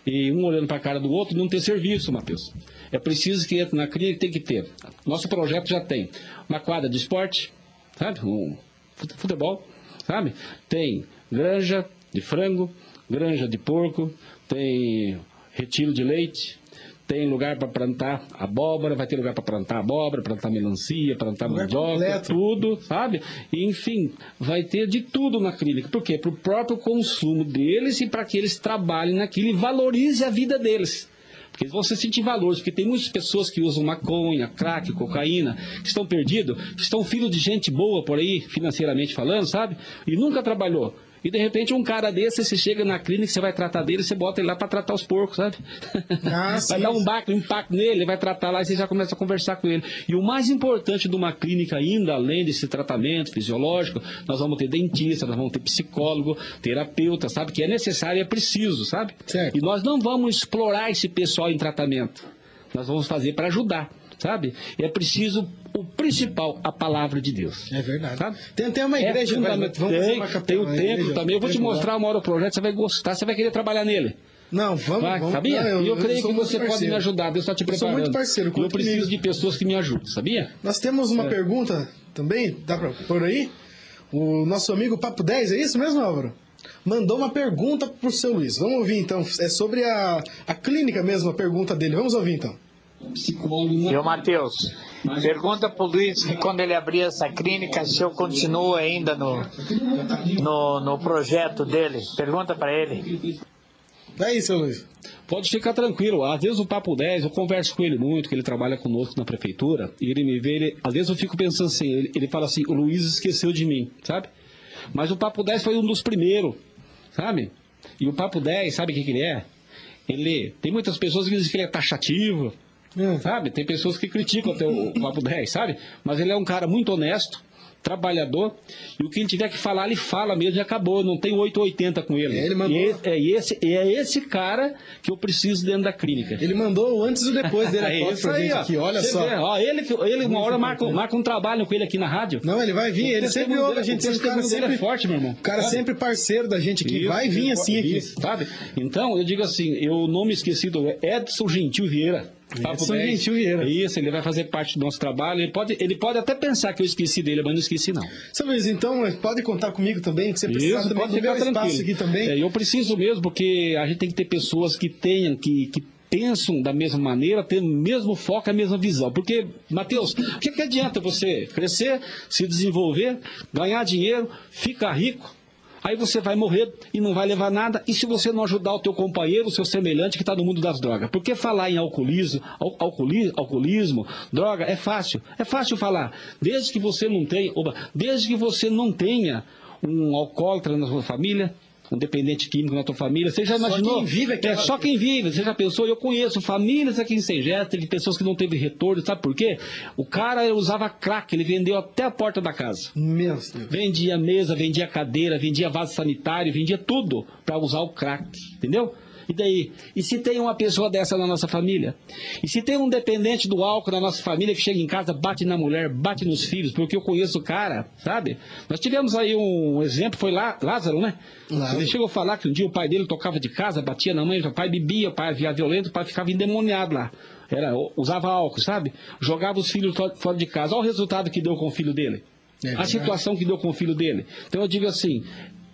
E um olhando para a cara do outro e não ter serviço, Matheus. É preciso que entre na clínica tem que ter. Nosso projeto já tem uma quadra de esporte, sabe? Um fute- futebol, sabe? Tem granja de frango, granja de porco, tem retiro de leite, tem lugar para plantar abóbora, vai ter lugar para plantar abóbora, plantar melancia, plantar mandioca, tudo, sabe? E, enfim, vai ter de tudo na clínica. Por quê? Para o próprio consumo deles e para que eles trabalhem naquilo e valorizem a vida deles. Porque eles vão se sentir valores, porque tem muitas pessoas que usam maconha, crack, cocaína, que estão perdidos, que estão filhos de gente boa por aí, financeiramente falando, sabe? E nunca trabalhou. E de repente um cara desse, você chega na clínica, você vai tratar dele, você bota ele lá para tratar os porcos, sabe? Ah, vai dar um baque, um impacto nele, vai tratar lá e você já começa a conversar com ele. E o mais importante de uma clínica ainda, além desse tratamento fisiológico, nós vamos ter dentista, nós vamos ter psicólogo, terapeuta, sabe? Que é necessário e é preciso, sabe? Certo. E nós não vamos explorar esse pessoal em tratamento. Nós vamos fazer para ajudar, sabe? É preciso, o principal, a palavra de Deus. É verdade. Sabe? Tem, tem uma É igreja, fundamental. vamos tem, uma tem o templo também. Eu vou te mostrar uma hora o projeto, você vai gostar, você vai querer trabalhar nele. Não, vamos, Vai, vamos. sabia? Não, e eu creio sou que você pode parceiro. me ajudar. Deus está te Eu sou preparando. muito parceiro, eu preciso de pessoas que me ajudem, sabia? Nós temos uma É. pergunta também, dá pra pôr aí? O nosso amigo Papo 10, é isso mesmo, Álvaro? Mandou uma pergunta pro seu Luiz. Vamos ouvir então. É sobre a, a clínica mesmo, a pergunta dele. Vamos ouvir então. Psicólogo. E o Matheus, pergunta pro Luiz que quando ele abrir essa clínica, se eu continuo ainda no, no, no projeto dele. Pergunta para ele. É isso, Luiz. Pode ficar tranquilo. Às vezes o Papo 10, eu converso com ele muito, que ele trabalha conosco na prefeitura, e ele me vê, ele, às vezes eu fico pensando assim, ele, ele fala assim, o Luiz esqueceu de mim, sabe? Mas o Papo 10 foi um dos primeiros, sabe? E o Papo 10, sabe o que, que ele é? Ele tem muitas pessoas que dizem que ele é taxativo, sabe? Tem pessoas que criticam até o Papo 10, sabe? Mas ele é um cara muito honesto, trabalhador, e o que ele tiver que falar, ele fala mesmo e acabou. Não tem 880 com ele. É, ele mandou- E é, e esse, é esse cara que eu preciso dentro da clínica. Ele mandou o antes e depois dele. É isso pra aí, ó. aqui, olha só. vê, ó, ele, ele uma hora marca, marca um trabalho com ele aqui na rádio. Não, ele vai vir, ele sempre ouve a gente. o cara sempre é forte, meu irmão. O cara Sabe? sempre parceiro da gente aqui. Isso, vai vir assim aqui. isso, sabe? Então, eu digo assim, eu não me esqueci do Edson Gentil Vieira. Papo 10. Gentil. Isso, ele vai fazer parte do nosso trabalho. Ele pode, ele pode até pensar que eu esqueci dele, mas não esqueci, não. Seu Luiz, então pode contar comigo também, que você precisa Isso, também pode ficar espaço tranquilo. aqui também. É, eu preciso mesmo, porque a gente tem que ter pessoas que tenham, que, que pensam da mesma maneira, ter o mesmo foco, a mesma visão. Porque, Matheus, o que, que adianta você crescer, se desenvolver, ganhar dinheiro, ficar rico? Aí você vai morrer e não vai levar nada. E se você não ajudar o teu companheiro, o seu semelhante que está no mundo das drogas? Porque falar em alcoolismo, al- alcooli- alcoolismo, droga, é fácil. É fácil falar. Desde que você não tenha, desde que você não tenha um alcoólatra na sua família, um dependente químico na tua família, você já Só imaginou? quem vive é aquela- só quem vive, você já pensou? Eu conheço famílias aqui em Sengesta de pessoas que não teve retorno, sabe por quê? O cara usava crack, ele vendeu até a porta da casa. Meu Deus. Vendia mesa, vendia cadeira, vendia vaso sanitário, vendia tudo para usar o crack, entendeu? E daí? E se tem uma pessoa dessa na nossa família? E se tem um dependente do álcool na nossa família que chega em casa, bate na mulher, bate nos filhos, porque eu conheço o cara, sabe? Nós tivemos aí um exemplo, foi lá, Lázaro, né? Lázaro. Ele chegou a falar que um dia o pai dele tocava de casa, batia na mãe, o pai bebia, o pai havia violento, o pai ficava endemoniado lá. Era, usava álcool, sabe? Jogava os filhos fora- de casa. Olha o resultado que deu com o filho dele. É a situação que deu com o filho dele. Então eu digo assim,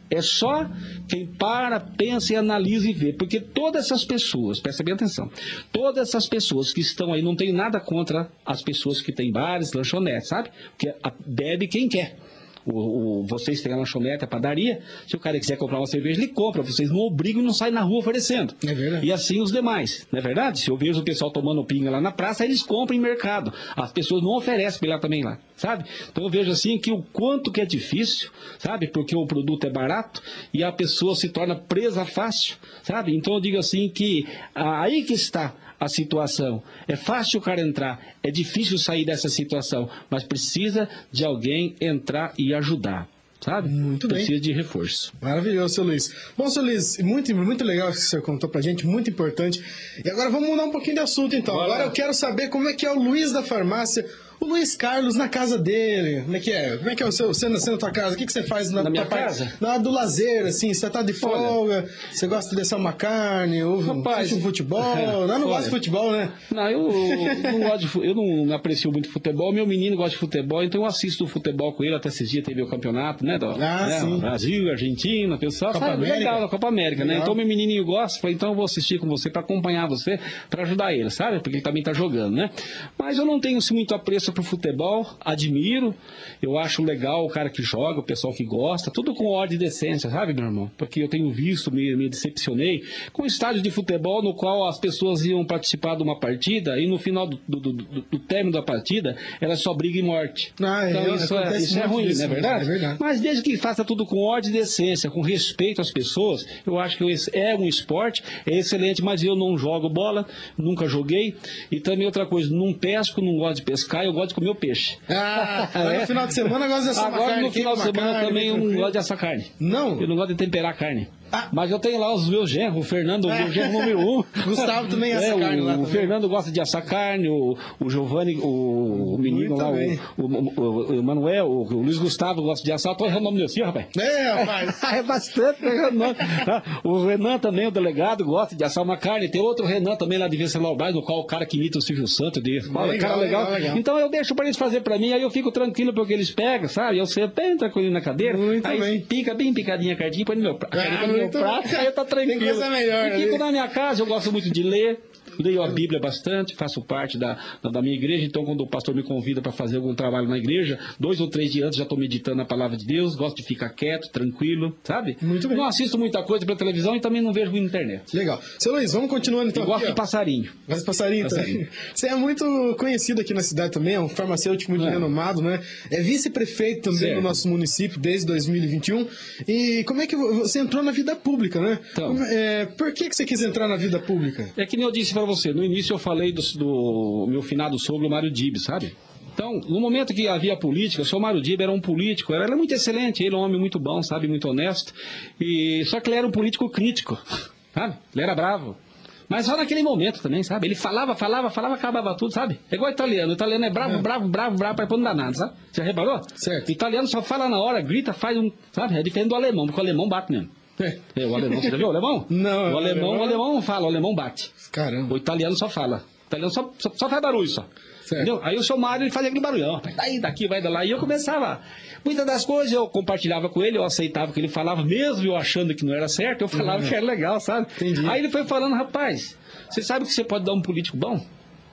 é só quem para, pensa e analisa e vê. Porque todas essas pessoas, presta bem atenção, todas essas pessoas que estão aí, não tem nada contra as pessoas que têm bares, lanchonetes, sabe? Porque bebe quem quer. O, o- vocês têm a lanchonete, a padaria, se o cara quiser comprar uma cerveja, ele compra. Vocês não obrigam e não saem na rua oferecendo. É verdade. E assim os demais, não é verdade? Se eu vejo o pessoal tomando pinga lá na praça, eles compram em mercado. As pessoas não oferecem lá também lá, sabe? Então eu vejo assim que o quanto que é difícil, sabe? Porque o produto é barato e a pessoa se torna presa fácil, sabe? Então eu digo assim que ah, aí que está a situação. É fácil o cara entrar, é difícil sair dessa situação, mas precisa de alguém entrar e ajudar, sabe? Muito bem. precisa de reforço. Maravilhoso, seu Luiz. Bom, seu Luiz, muito, muito legal que você contou pra gente, muito importante. E agora vamos mudar um pouquinho de assunto, então. Bora. Agora eu quero saber como é que é o Luiz da farmácia, o Luiz Carlos na casa dele. Como é que é? Como é que é o seu, você nasceu na tua casa? O que, que você faz na, Na minha parte- casa? Na do lazer, assim, você tá de folga, você gosta de assar uma carne, um, Rapaz, um futebol. Não, não olha. gosta de futebol, né? Não, eu não gosto de, eu não aprecio muito futebol. Meu menino gosta de futebol, então eu assisto o futebol com ele. Até esses dias teve o campeonato, né? Do, Ah, né, sim. Argentina, Argentina, pessoal. Copa sabe, América. legal, da Copa América, né? Legal. Então meu menininho gosta, falei, então eu vou assistir com você para acompanhar você, para ajudar ele, sabe? Porque ele também tá jogando, né? Mas eu não tenho assim, muito apreço pro futebol, admiro, eu acho legal o cara que joga, o pessoal que gosta, tudo com ordem e decência, sabe, meu irmão? Porque eu tenho visto, me, me decepcionei com estádio de futebol no qual as pessoas iam participar de uma partida e no final do, do, do- do- término da partida era só briga e morte. Ah, é, então isso é, isso é ruim, disso, não é verdade? é verdade. Mas desde que faça tudo com ordem e decência, com respeito às pessoas, eu acho que é um esporte, é excelente, mas eu não jogo bola, nunca joguei. E também outra coisa, não pesco, não gosto de pescar, eu gosto de comer o peixe. Ah, agora no final de semana eu gosto de assar Agora carne, no final de semana carne, também eu não gosto de assar carne. Não? Eu não gosto de temperar carne. Ah. Mas eu tenho lá os meus genros, o Fernando, o meu genro número um. Gustavo também assa É, o- carne lá O também. Fernando gosta de assar carne, o, o Giovanni, o, o menino Muito lá, bem. o, o, o, o Manuel, o, o Luiz Gustavo gosta de assar. Tô errando o nome do filho, rapaz. É, rapaz. é bastante, errando o nome. tá? O Renan também, o delegado, gosta de assar uma carne. Tem outro Renan também lá de Venceslau Braz, no qual o cara que imita o Silvio Santos. De... Legal, cara legal. legal. Então eu deixo pra eles fazer pra mim, aí eu fico tranquilo porque eles pegam, sabe? Eu sei bem tranquilo na cadeira. Muito aí bem. pica bem picadinha a carninha, põe no meu prato. Ah, no prato, aí eu tô Tem tranquilo. coisa melhor e fico na minha casa, eu gosto muito de ler. Leio a Bíblia bastante, faço parte da, da, minha igreja, então quando o pastor me convida para fazer algum trabalho na igreja, dois ou três dias antes já estou meditando a palavra de Deus, gosto de ficar quieto, tranquilo, sabe? Muito bem. Não assisto muita coisa pela televisão e também não vejo muita internet. Legal. Seu Luiz, vamos continuando então. Eu gosto aqui, de passarinho. Mas passarinho, Passarinho. também. Você é muito conhecido aqui na cidade também, é um farmacêutico muito É. renomado, né? É vice-prefeito também Certo. do nosso município desde 2021. E como é que você entrou na vida pública, né? Então. É, por que, que você quis entrar na vida pública? É que nem eu disse para você, no início eu falei do, do meu finado sogro, Mário Dib, sabe? Então, no momento que havia política, o seu Mário Dib era um político, era, era muito excelente, ele é um homem muito bom, sabe, muito honesto, e só que ele era um político crítico, sabe? Ele era bravo. Mas só naquele momento também, sabe? Ele falava, falava, falava, acabava tudo, sabe? É igual italiano. O italiano é bravo, bravo, bravo, bravo, para no danado, sabe? Você reparou? Certo. O italiano só fala na hora, grita, faz um. Sabe? É diferente do alemão, porque o alemão bate mesmo. É. O alemão, você já viu o alemão? Não, O alemão, o o alemão- fala, o alemão bate. Caramba. O italiano só fala. O italiano só, só, só faz barulho só. Certo. Entendeu? Aí o seu Mário ele fazia aquele barulhão. Daí, daqui, vai da lá. E eu começava. Muitas das coisas eu compartilhava com ele, eu aceitava o que ele falava, mesmo eu achando que não era certo, eu falava que era legal, sabe? Entendi. Aí ele foi falando, rapaz, você sabe que você pode dar um político bom?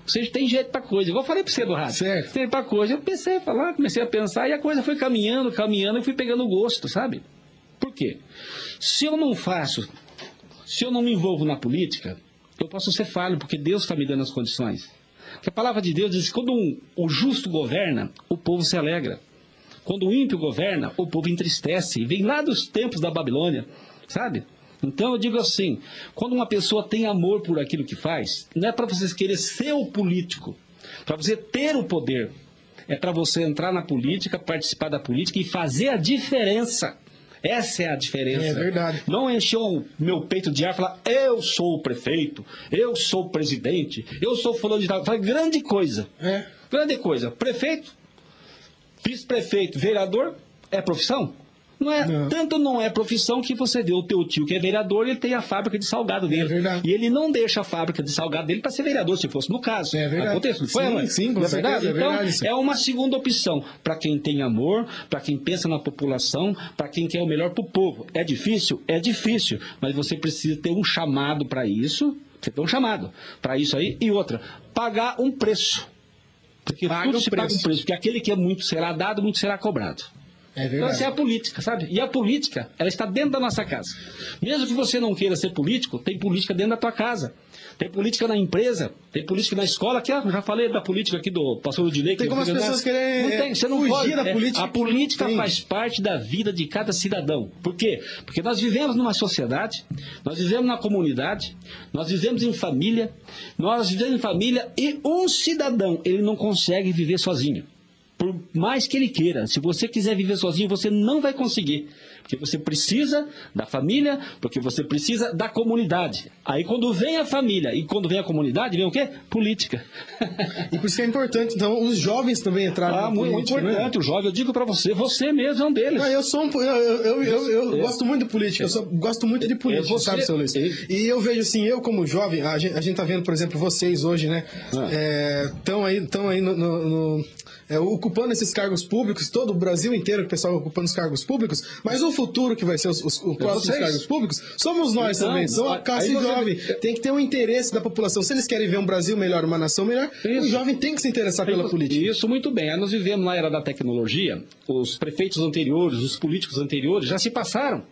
Você tem jeito pra coisa. Eu falei pra você do rádio. Certo. Tem pra coisa. Eu pensei a falar, comecei a pensar, e a coisa foi caminhando, caminhando, e fui pegando gosto, sabe? Por quê? Se eu não faço, se eu não me envolvo na política, eu posso ser falho, porque Deus está me dando as condições. Porque a palavra de Deus diz que quando um- o justo governa, o povo se alegra. Quando o ímpio governa, o povo entristece. Vem lá dos tempos da Babilônia, sabe? Então eu digo assim: quando uma pessoa tem amor por aquilo que faz, não é para vocês querer ser o político, para você ter o poder. É para você entrar na política, participar da política e fazer a diferença. Essa é a diferença. É verdade. Não encher o meu peito de ar e falar, eu sou o prefeito, eu sou o presidente, eu sou fulano de tal. Fala grande coisa. É. Grande coisa. Prefeito, vice-prefeito, vereador, é profissão? Não é, Não. Tanto não é profissão que você vê o teu tio que é vereador, ele tem a fábrica de salgado dele. É verdade. E ele não deixa a fábrica de salgado dele para ser vereador, se fosse no caso. É verdade. Acontece, não foi, Sim, mãe? sim, com não é verdade? é então, verdade isso. é uma segunda opção para quem tem amor, para quem pensa na população, para quem quer o melhor para o povo. É difícil? É difícil, mas você precisa ter um chamado para isso. Você tem um chamado para isso aí. E outra, pagar um preço. Porque Paga tudo o se paga um preço. preço. Porque aquele que é muito será dado, muito será cobrado. É Então, essa é a política, sabe? E a política, ela está dentro da nossa casa. Mesmo que você não queira ser político, tem política dentro da tua casa. Tem política na empresa, tem política na escola, que eu já falei da política aqui do pastor que Tem como as pessoas querem, Não tem, você não fugir pode. da é, política a política faz parte da vida de cada cidadão. Por quê? Porque nós vivemos numa sociedade, nós vivemos na comunidade, nós vivemos em família, nós vivemos em família e um cidadão, ele não consegue viver sozinho. Por mais que ele queira, se você quiser viver sozinho, você não vai conseguir. Porque você precisa da família, porque você precisa da comunidade. Aí quando vem a família e quando vem a comunidade, vem o quê? Política. E por isso que é importante, então, os jovens também entrarem Ah, muito, política, né? importante, o jovem. Eu digo pra você, você mesmo é um deles. Não, eu sou um, eu, eu, eu, eu É. gosto muito de política, eu só gosto muito de política, você- sabe, seu Luiz? É. E eu vejo assim, eu como jovem, a gente, a gente tá vendo, por exemplo, vocês hoje, né? Ah. Estão aí, tão aí no, no- no- é, ocupando esses cargos públicos, todo o Brasil inteiro, o pessoal ocupando os cargos públicos, mas o futuro que vai ser os, os, os próximos cargos públicos, somos nós Então, também, são a classe você- jovem. Tem que ter um interesse da população. Se eles querem ver um Brasil melhor, uma nação melhor, o jovem tem que se interessar pela política. Isso, muito bem. Aí nós vivemos na era da tecnologia. Os prefeitos anteriores, os políticos anteriores já se passaram.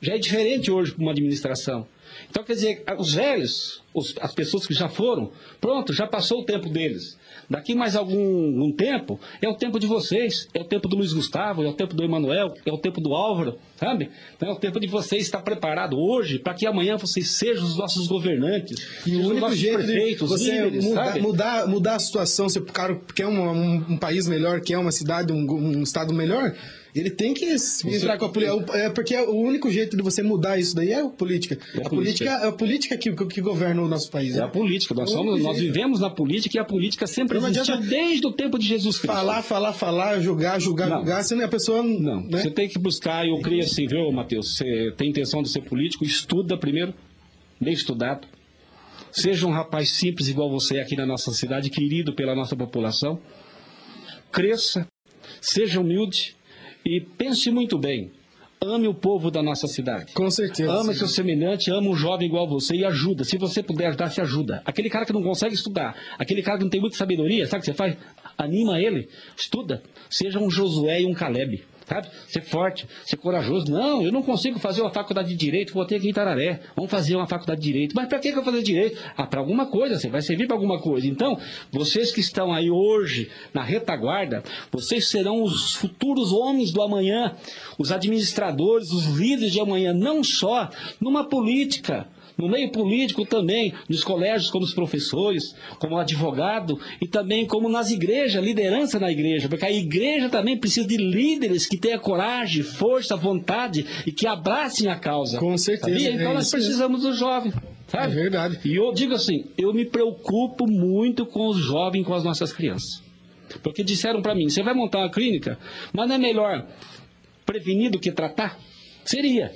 Já é diferente hoje para uma administração. Então, quer dizer, os velhos, os- as pessoas que já foram, pronto, já passou o tempo deles. Daqui mais algum um tempo, é o tempo de vocês, é o tempo do Luiz Gustavo, é o tempo do Emanuel, é o tempo do Álvaro, sabe? Então é o tempo de vocês estar preparado hoje para que amanhã vocês sejam os nossos governantes, E o os único nossos jeito de prefeitos, você líderes, mudar, mudar, mudar a situação, se o cara quer um, um- um país melhor, quer uma cidade, um, um estado melhor, ele tem que se entrar com a política. É porque o único jeito de você mudar isso daí é a política. É a política política. é a política que, que governa o nosso país. É né? a política. Nós, somos, nós vivemos na política e a política sempre Não existiu adianta desde o tempo de Jesus Cristo. Falar, falar, falar, julgar, julgar, Não. julgar, senão a pessoa. Não, Né? você tem que buscar, eu creio assim, viu, Matheus? Você tem intenção de ser político, estuda primeiro, bem estudado. Seja um rapaz simples igual você aqui na nossa cidade, querido pela nossa população. Cresça, seja humilde e pense muito bem. ame o povo da nossa cidade. Com certeza. Ama seu semelhante, ama um jovem igual a você e ajuda. Se você puder ajudar, se ajuda. Aquele cara que não consegue estudar, aquele cara que não tem muita sabedoria, sabe o que você faz? Anima ele, estuda. Seja um Josué e um Caleb. Sabe? Ser forte, ser corajoso. Não, eu não consigo fazer uma faculdade de direito, vou ter aqui em Tararé. Vamos fazer uma faculdade de direito. Mas para que, que eu vou fazer direito? Ah, para alguma coisa, você vai servir para alguma coisa. Então, vocês que estão aí hoje na retaguarda, vocês serão os futuros homens do amanhã, os administradores, os líderes de amanhã, não só numa política, no meio político também, nos colégios como os professores, como advogado e também como nas igrejas, liderança na igreja, porque a igreja também precisa de líderes que tenham coragem, força, vontade e que abracem a causa. Com certeza, Sabia? é Então nós isso mesmo. precisamos do jovem. Sabe? É verdade. E eu digo assim, eu me preocupo muito com os jovens, com as nossas crianças. Porque disseram para mim, você vai montar uma clínica, mas não é melhor prevenir do que tratar? Seria.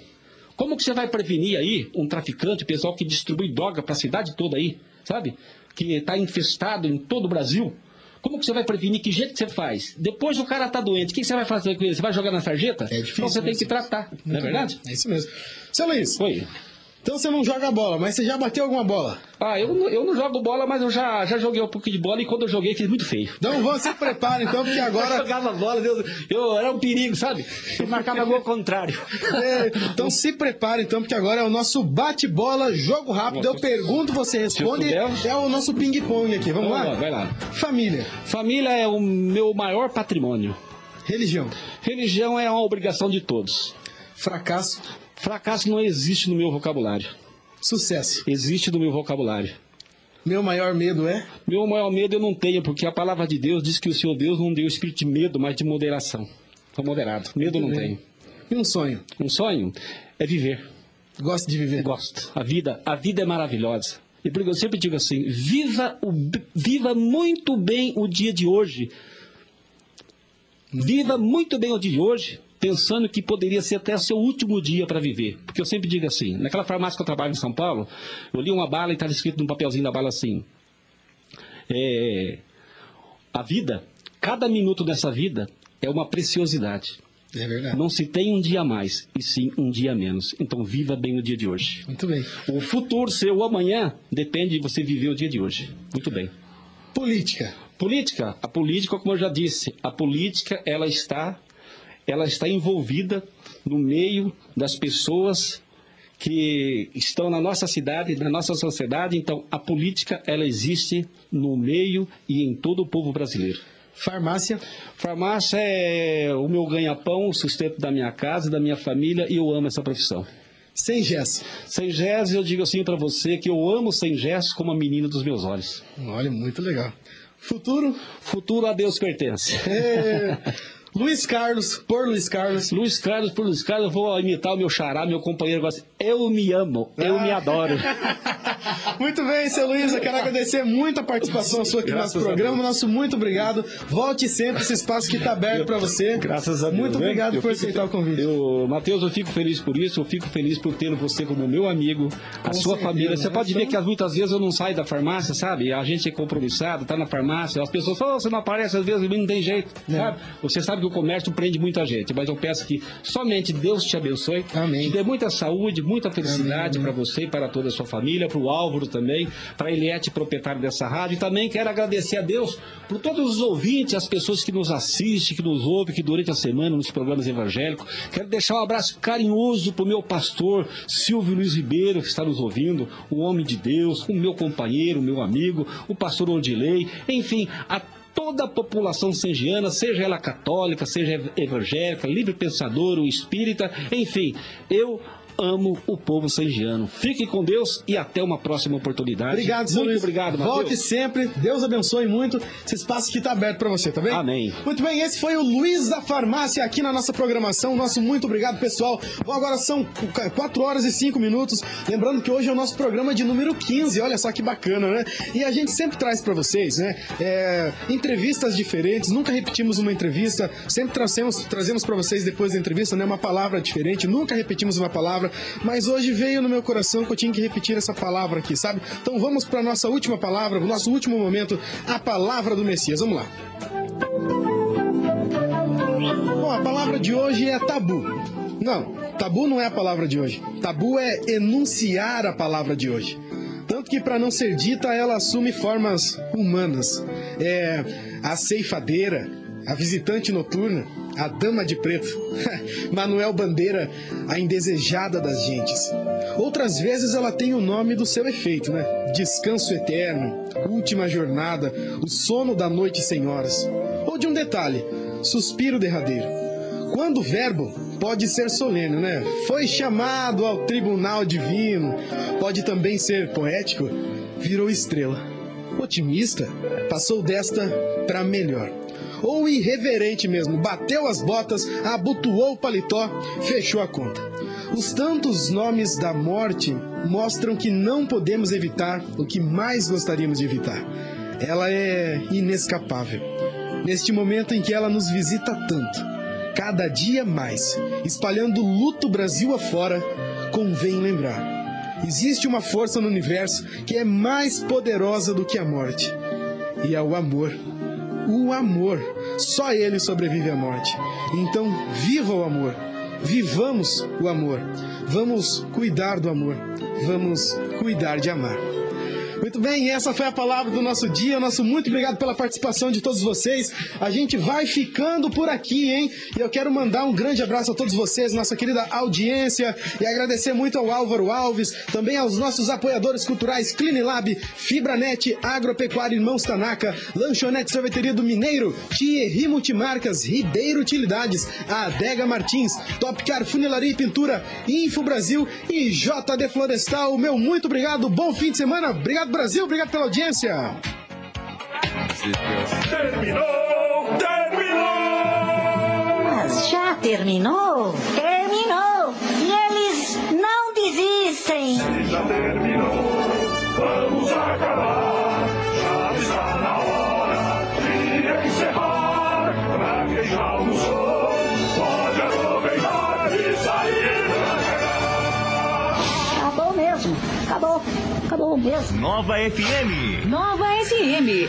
Como que você vai prevenir aí um traficante, pessoal que distribui droga para a cidade toda aí, sabe? Que está infestado em todo o Brasil? Como que você vai prevenir? Que jeito que você faz? Depois o cara tá doente, o que você vai fazer com ele? Você vai jogar na sarjeta? É difícil, Então você né? tem que tratar, não é verdade? É isso mesmo. Seu Luiz, Oi. Então você não joga bola, mas você já bateu alguma bola? Ah, eu, não- eu não jogo bola, mas eu já, já joguei um pouquinho de bola e quando eu joguei fiz muito feio. Então você prepara então, porque Eu agora. jogava bola, eu, eu era um perigo, sabe? Eu marcava gol contrário. É, então se prepara então, porque agora é o nosso bate-bola, jogo rápido. Eu pergunto, você responde. É o nosso ping-pong aqui. Vamos Vamos lá, lá? vai lá. Família, Família é o meu maior patrimônio. religião, Religião é uma obrigação de todos. fracasso, Fracasso não existe no meu vocabulário. sucesso. Existe no meu vocabulário. Meu maior medo é Meu maior medo eu não tenho, porque a palavra de Deus diz que o Senhor Deus não deu espírito de medo, mas de moderação. Sou moderado. Medo eu não tenho. e um sonho. Um sonho é viver. Gosto de viver. Gosto. A vida, a vida é maravilhosa. E por eu sempre digo assim: viva, o, viva muito bem o dia de hoje. Viva muito bem o dia de hoje, pensando que poderia ser até seu último dia para viver. Porque eu sempre digo assim: naquela farmácia que eu trabalho em São Paulo, eu li uma bala e estava escrito num papelzinho da bala assim: é, a vida, cada minuto dessa vida é uma preciosidade. É verdade. Não se tem um dia mais, e sim um dia menos. Então viva bem o dia de hoje. Muito bem. O futuro seu o amanhã depende de você viver o dia de hoje. Muito bem. Política. Política, a política, como eu já disse, a política ela está, ela está envolvida no meio das pessoas que estão na nossa cidade, na nossa sociedade. Então, a política ela existe no meio e em todo o povo brasileiro. Farmácia. Farmácia é o meu ganha-pão, o sustento da minha casa, da minha família, e eu amo essa profissão. Sem gesso. Sem gesso, eu digo assim para você que eu amo sem gesso como a menina dos meus olhos. Olha, muito legal. Futuro. Futuro a Deus pertence. É... Luiz Carlos, por Luiz Carlos. Luiz Carlos, por Luiz Carlos, eu vou imitar o meu xará, meu companheiro. Eu me amo, eu me adoro. Muito bem, seu Luiz, eu quero agradecer muito a participação sua aqui no nosso a programa. Nosso muito obrigado. Volte sempre, esse espaço que está aberto para você. Graças a Deus. Muito né? obrigado Eu por aceitar o convite. Eu, Matheus, eu fico feliz por isso, eu fico feliz por ter você como meu amigo, a Com sua certeza, família. Você né? pode ver que as- muitas vezes eu não saio da farmácia, sabe? A gente é compromissado, tá na farmácia, as pessoas falam, "Oh, você não aparece às vezes, não tem jeito, É. sabe? Você sabe que o comércio prende muita gente, mas eu peço que somente Deus te abençoe, Amém. te dê muita saúde, muita felicidade para você e para toda a sua família, para o Álvaro também, para Eliette, proprietário dessa rádio, e também quero agradecer a Deus por todos os ouvintes, as pessoas que nos assistem, que nos ouvem, que durante a semana nos programas evangélicos. Quero deixar um abraço carinhoso para o meu pastor Silvio Luiz Ribeiro, que está nos ouvindo, o homem de Deus, o meu companheiro, o meu amigo, o pastor Odilei, enfim, a toda a população sangiana, seja ela católica, seja ev- evangélica, livre pensador, ou espírita, enfim, eu amo o povo sangiano. Fique com Deus e até uma próxima oportunidade. Obrigado, Muito Luiz. obrigado, Volte Matheus. sempre. Deus abençoe muito. Esse espaço que está aberto para você, tá bem? Amém. Muito bem, esse foi o Luiz da Farmácia aqui na nossa programação. Nosso muito obrigado, pessoal. Bom, agora são 4 horas e 5 minutos. Lembrando que hoje é o nosso programa de número 15. Olha só que bacana, né? E a gente sempre traz para vocês, né? é, entrevistas diferentes. Nunca repetimos uma entrevista. Sempre trazemos, trazemos para vocês depois da entrevista, né? Uma palavra diferente. Nunca repetimos uma palavra. Mas hoje veio no meu coração que eu tinha que repetir essa palavra aqui, sabe? Então vamos para nossa última palavra, o nosso último momento, a palavra do Messias. Vamos lá. Bom, a palavra de hoje é tabu. Não, tabu não é a palavra de hoje. Tabu é enunciar a palavra de hoje. Tanto que, para não ser dita, ela assume formas humanas. É a ceifadeira, a visitante noturna, a dama de preto, Manuel Bandeira, a indesejada das gentes. Outras vezes ela tem o nome do seu efeito, né? Descanso eterno, última jornada, o sono da noite sem horas. Ou de um detalhe, suspiro derradeiro. Quando o verbo pode ser solene, né? Foi chamado ao tribunal divino. Pode também ser poético, virou estrela. Otimista, passou desta para melhor. Ou irreverente mesmo, bateu as botas, abotoou o paletó, fechou a conta. Os tantos nomes da morte mostram que não podemos evitar o que mais gostaríamos de evitar. Ela é inescapável. Neste momento em que ela nos visita tanto, cada dia mais, espalhando luto Brasil afora, convém lembrar. Existe uma força no universo que é mais poderosa do que a morte. E é o amor. O amor. Só ele sobrevive à morte. Então, viva o amor. Vivamos o amor. Vamos cuidar do amor. Vamos cuidar de amar. Muito bem, essa foi a palavra do nosso dia. Nosso muito obrigado pela participação de todos vocês. A gente vai ficando por aqui, hein? E eu quero mandar um grande abraço a todos vocês, nossa querida audiência, e agradecer muito ao Álvaro Alves, também aos nossos apoiadores culturais Clinilab, Fibranet, Agropecuário Irmãos Tanaka, Lanchonete Sorveteria do Mineiro, Thierry Multimarcas, Ribeiro Utilidades, Adega Martins, Topcar Funilaria e Pintura, Info Brasil e JD Florestal. Meu muito obrigado, bom fim de semana, obrigado Brasil, obrigado pela audiência. Terminou! Terminou! Mas já terminou? Terminou! E eles não desistem! Já terminou! Vamos acabar! Já está na hora de encerrar! Pra quem já almoçou, pode aproveitar e sair pra cá! Acabou mesmo! Acabou! Nova FM. Nova FM